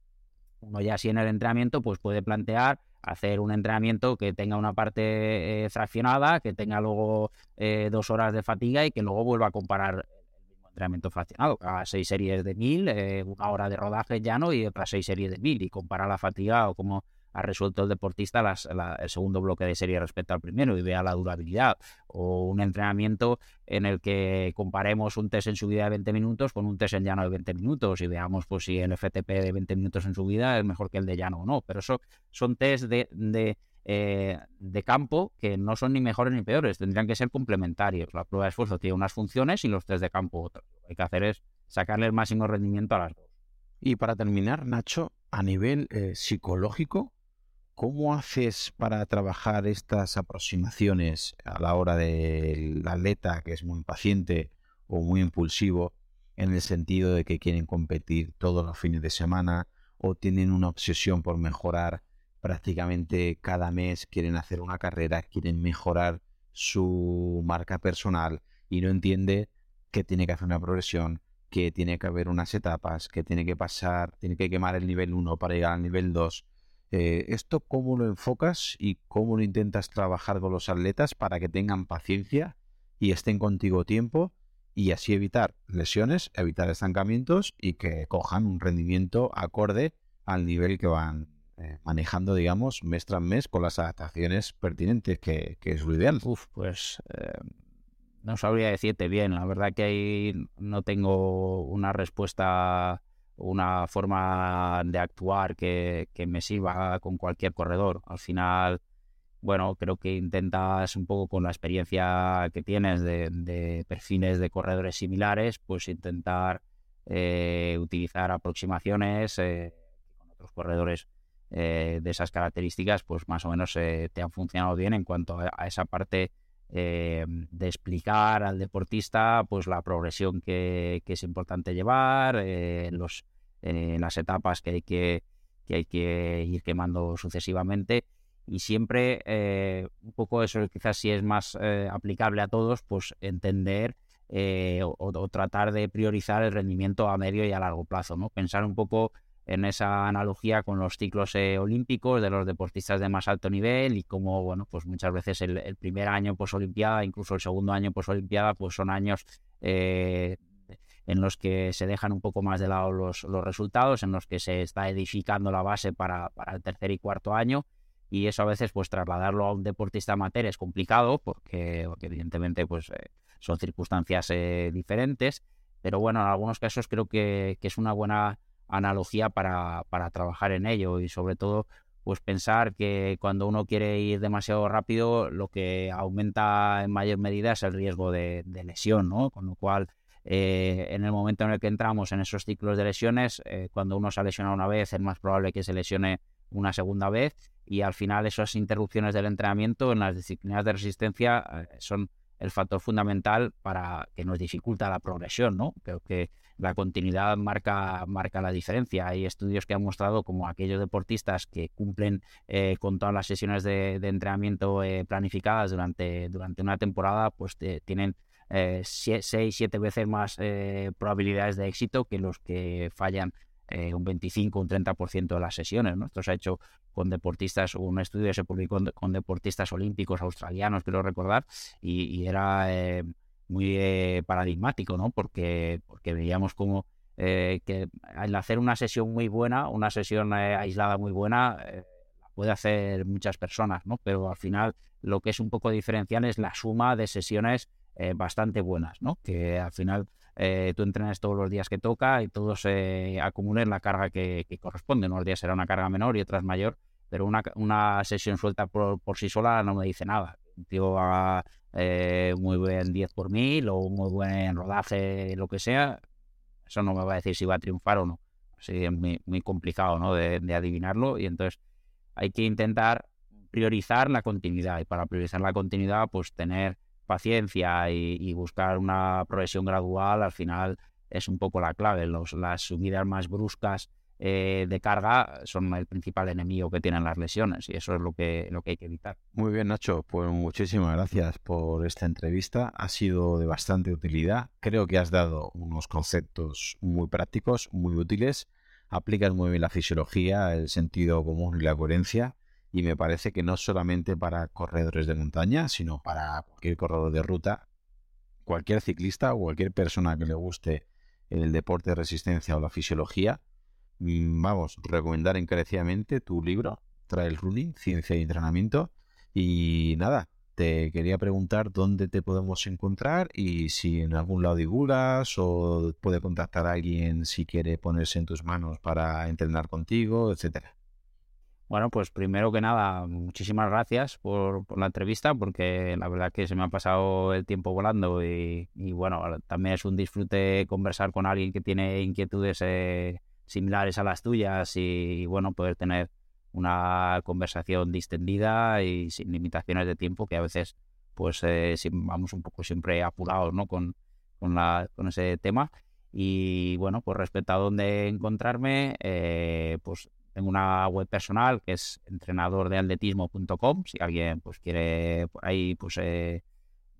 C: Uno ya así en el entrenamiento pues puede plantear hacer un entrenamiento que tenga una parte eh, fraccionada, que tenga luego eh, dos horas de fatiga y que luego vuelva a comparar entrenamiento fraccionado, a seis series de mil, eh, una hora de rodaje llano y otras seis series de mil y comparar la fatiga o cómo ha resuelto el deportista el segundo bloque de serie respecto al primero y vea la durabilidad. O un entrenamiento en el que comparemos un test en subida de 20 minutos con un test en llano de 20 minutos y veamos pues si el FTP de 20 minutos en subida es mejor que el de llano o no. Pero eso son test de eh, de campo que no son ni mejores ni peores, tendrían que ser complementarios. La prueba de esfuerzo tiene unas funciones y los test de campo otras. Lo que hay que hacer es sacarle el máximo rendimiento a las dos.
B: Y para terminar, Nacho, a nivel eh, psicológico, ¿Cómo haces para trabajar estas aproximaciones a la hora del atleta que es muy impaciente o muy impulsivo en el sentido de que quieren competir todos los fines de semana o tienen una obsesión por mejorar prácticamente cada mes, quieren hacer una carrera, quieren mejorar su marca personal y no entiende que tiene que hacer una progresión, que tiene que haber unas etapas, que tiene que pasar, tiene que quemar el nivel 1 para llegar al nivel 2 eh, ¿Esto cómo lo enfocas y cómo lo intentas trabajar con los atletas para que tengan paciencia y estén contigo tiempo y así evitar lesiones, evitar estancamientos y que cojan un rendimiento acorde al nivel que van eh, manejando, digamos, mes tras mes con las adaptaciones pertinentes, que, es lo ideal?
C: Uf, pues eh, no sabría decirte bien. La verdad que ahí no tengo una respuesta una forma de actuar que, me sirva con cualquier corredor. Al final, bueno, creo que intentas un poco con la experiencia que tienes de, perfiles de corredores similares, pues intentar eh, utilizar aproximaciones eh, con otros corredores eh, de esas características, pues más o menos te han funcionado bien en cuanto a esa parte eh, de explicar al deportista pues la progresión que, es importante llevar, eh, los, las etapas que hay que, que hay que ir quemando sucesivamente y siempre eh, un poco eso quizás si es más eh, aplicable a todos, pues entender eh, o, tratar de priorizar el rendimiento a medio y a largo plazo, ¿no? Pensar un poco en esa analogía con los ciclos olímpicos de los deportistas de más alto nivel y como, bueno, pues muchas veces el, primer año posolimpiada, incluso el segundo año posolimpiada, pues son años en los que se dejan un poco más de lado los, los resultados, en los que se está edificando la base para, para el tercer y cuarto año. Y eso a veces pues trasladarlo a un deportista amateur es complicado porque, evidentemente pues eh, son circunstancias eh, diferentes, pero bueno, en algunos casos creo que, es una buena analogía para, para, trabajar en ello y sobre todo pues pensar que cuando uno quiere ir demasiado rápido lo que aumenta en mayor medida es el riesgo de, lesión, ¿no? Con lo cual eh, en el momento en el que entramos en esos ciclos de lesiones, cuando uno se ha lesionado una vez es más probable que se lesione una segunda vez y al final esas interrupciones del entrenamiento en las disciplinas de resistencia eh, son el factor fundamental para que nos dificulta la progresión, ¿no? Creo que la continuidad marca, marca la diferencia. Hay estudios que han mostrado como aquellos deportistas que cumplen eh, con todas las sesiones de, entrenamiento eh, planificadas durante, durante una temporada, pues tienen seis, siete veces más probabilidades de éxito que los que fallan eh, un 25, un 30% de las sesiones. Esto se ha hecho con deportistas, un estudio se publicó con, deportistas olímpicos australianos, quiero recordar, y, era eh, muy eh, paradigmático, ¿no? porque, porque veíamos como que al hacer una sesión muy buena, una sesión aislada muy buena, la puede hacer muchas personas, ¿no? pero al final lo que es un poco diferencial es la suma de sesiones bastante buenas, ¿no? que al final eh, tú entrenas todos los días que toca y todos acumulen la carga que, corresponde. Unos días será una carga menor y otras mayor, pero una, sesión suelta por, sí sola no me dice nada. Tío haga eh, muy buen 10 por mil o muy buen rodaje, lo que sea, eso no me va a decir si va a triunfar o no. Así es muy, complicado ¿no? de, adivinarlo y entonces hay que intentar priorizar la continuidad y para priorizar la continuidad pues tener paciencia y, buscar una progresión gradual, al final es un poco la clave. Los, las subidas más bruscas eh, de carga son el principal enemigo que tienen las lesiones y eso es lo que, lo que hay que evitar.
B: Muy bien, Nacho. Pues muchísimas gracias por esta entrevista. Ha sido de bastante utilidad. Creo que has dado unos conceptos muy prácticos, muy útiles. Aplicas muy bien la fisiología, el sentido común y la coherencia y me parece que no solamente para corredores de montaña, sino para cualquier corredor de ruta, cualquier ciclista o cualquier persona que le guste el deporte de resistencia o la fisiología, vamos, recomendar encarecidamente tu libro, Trail Running, Ciencia y Entrenamiento. Y nada, te quería preguntar dónde te podemos encontrar y si en algún lado divulgas o puede contactar a alguien si quiere ponerse en tus manos para entrenar contigo, etcétera.
C: Bueno, pues primero que nada, muchísimas gracias por, la entrevista, porque la verdad que se me ha pasado el tiempo volando y, bueno, también es un disfrute conversar con alguien que tiene inquietudes eh, similares a las tuyas y, bueno, poder tener una conversación distendida y sin limitaciones de tiempo, que a veces pues eh, vamos un poco siempre apurados ¿no? con, con, la, con ese tema. Y bueno, pues respecto a dónde encontrarme, eh, pues tengo una web personal que es entrenadordeatletismo.com. Si alguien pues quiere por ahí pues eh,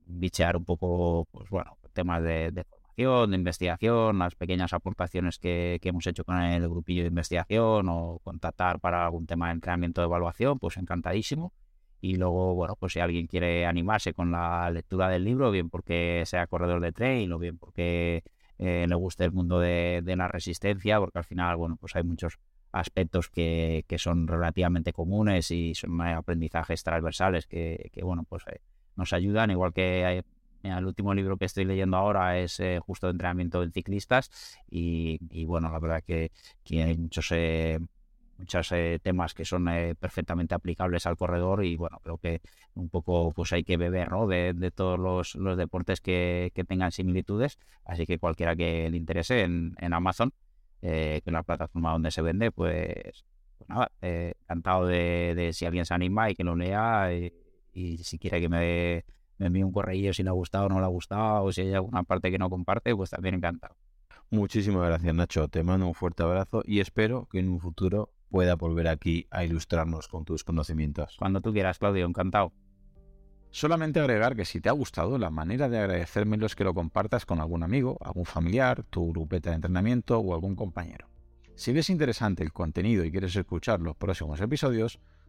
C: bichear un poco, pues bueno, temas de, de investigación, las pequeñas aportaciones que, hemos hecho con el grupillo de investigación o contactar para algún tema de entrenamiento de evaluación, pues encantadísimo. Y luego, bueno, pues si alguien quiere animarse con la lectura del libro, bien porque sea corredor de trail o bien porque eh, le guste el mundo de, de la resistencia, porque al final, bueno, pues hay muchos aspectos que, son relativamente comunes y son aprendizajes transversales que, bueno, pues eh, nos ayudan, igual que el último libro que estoy leyendo ahora es eh, justo de entrenamiento de ciclistas y, bueno, la verdad que, hay muchos eh, muchos temas que son perfectamente aplicables al corredor y bueno, creo que un poco pues hay que beber ¿no? de, todos los, deportes que, tengan similitudes, así que cualquiera que le interese en, en Amazon eh, que es la plataforma donde se vende, pues, pues nada, eh, encantado de, si alguien se anima y que lo lea y, si quiere que me, me envíe un correo si le ha gustado o no le ha gustado o si hay alguna parte que no comparte, pues también encantado.
B: Muchísimas gracias Nacho, te mando un fuerte abrazo y espero que en un futuro pueda volver aquí a ilustrarnos con tus conocimientos.
C: Cuando tú quieras, Claudio, encantado.
B: Solamente agregar que si te ha gustado, la manera de agradecérmelo es que lo compartas con algún amigo, algún familiar, tu grupeta de entrenamiento o algún compañero. Si ves interesante el contenido y quieres escuchar los próximos episodios,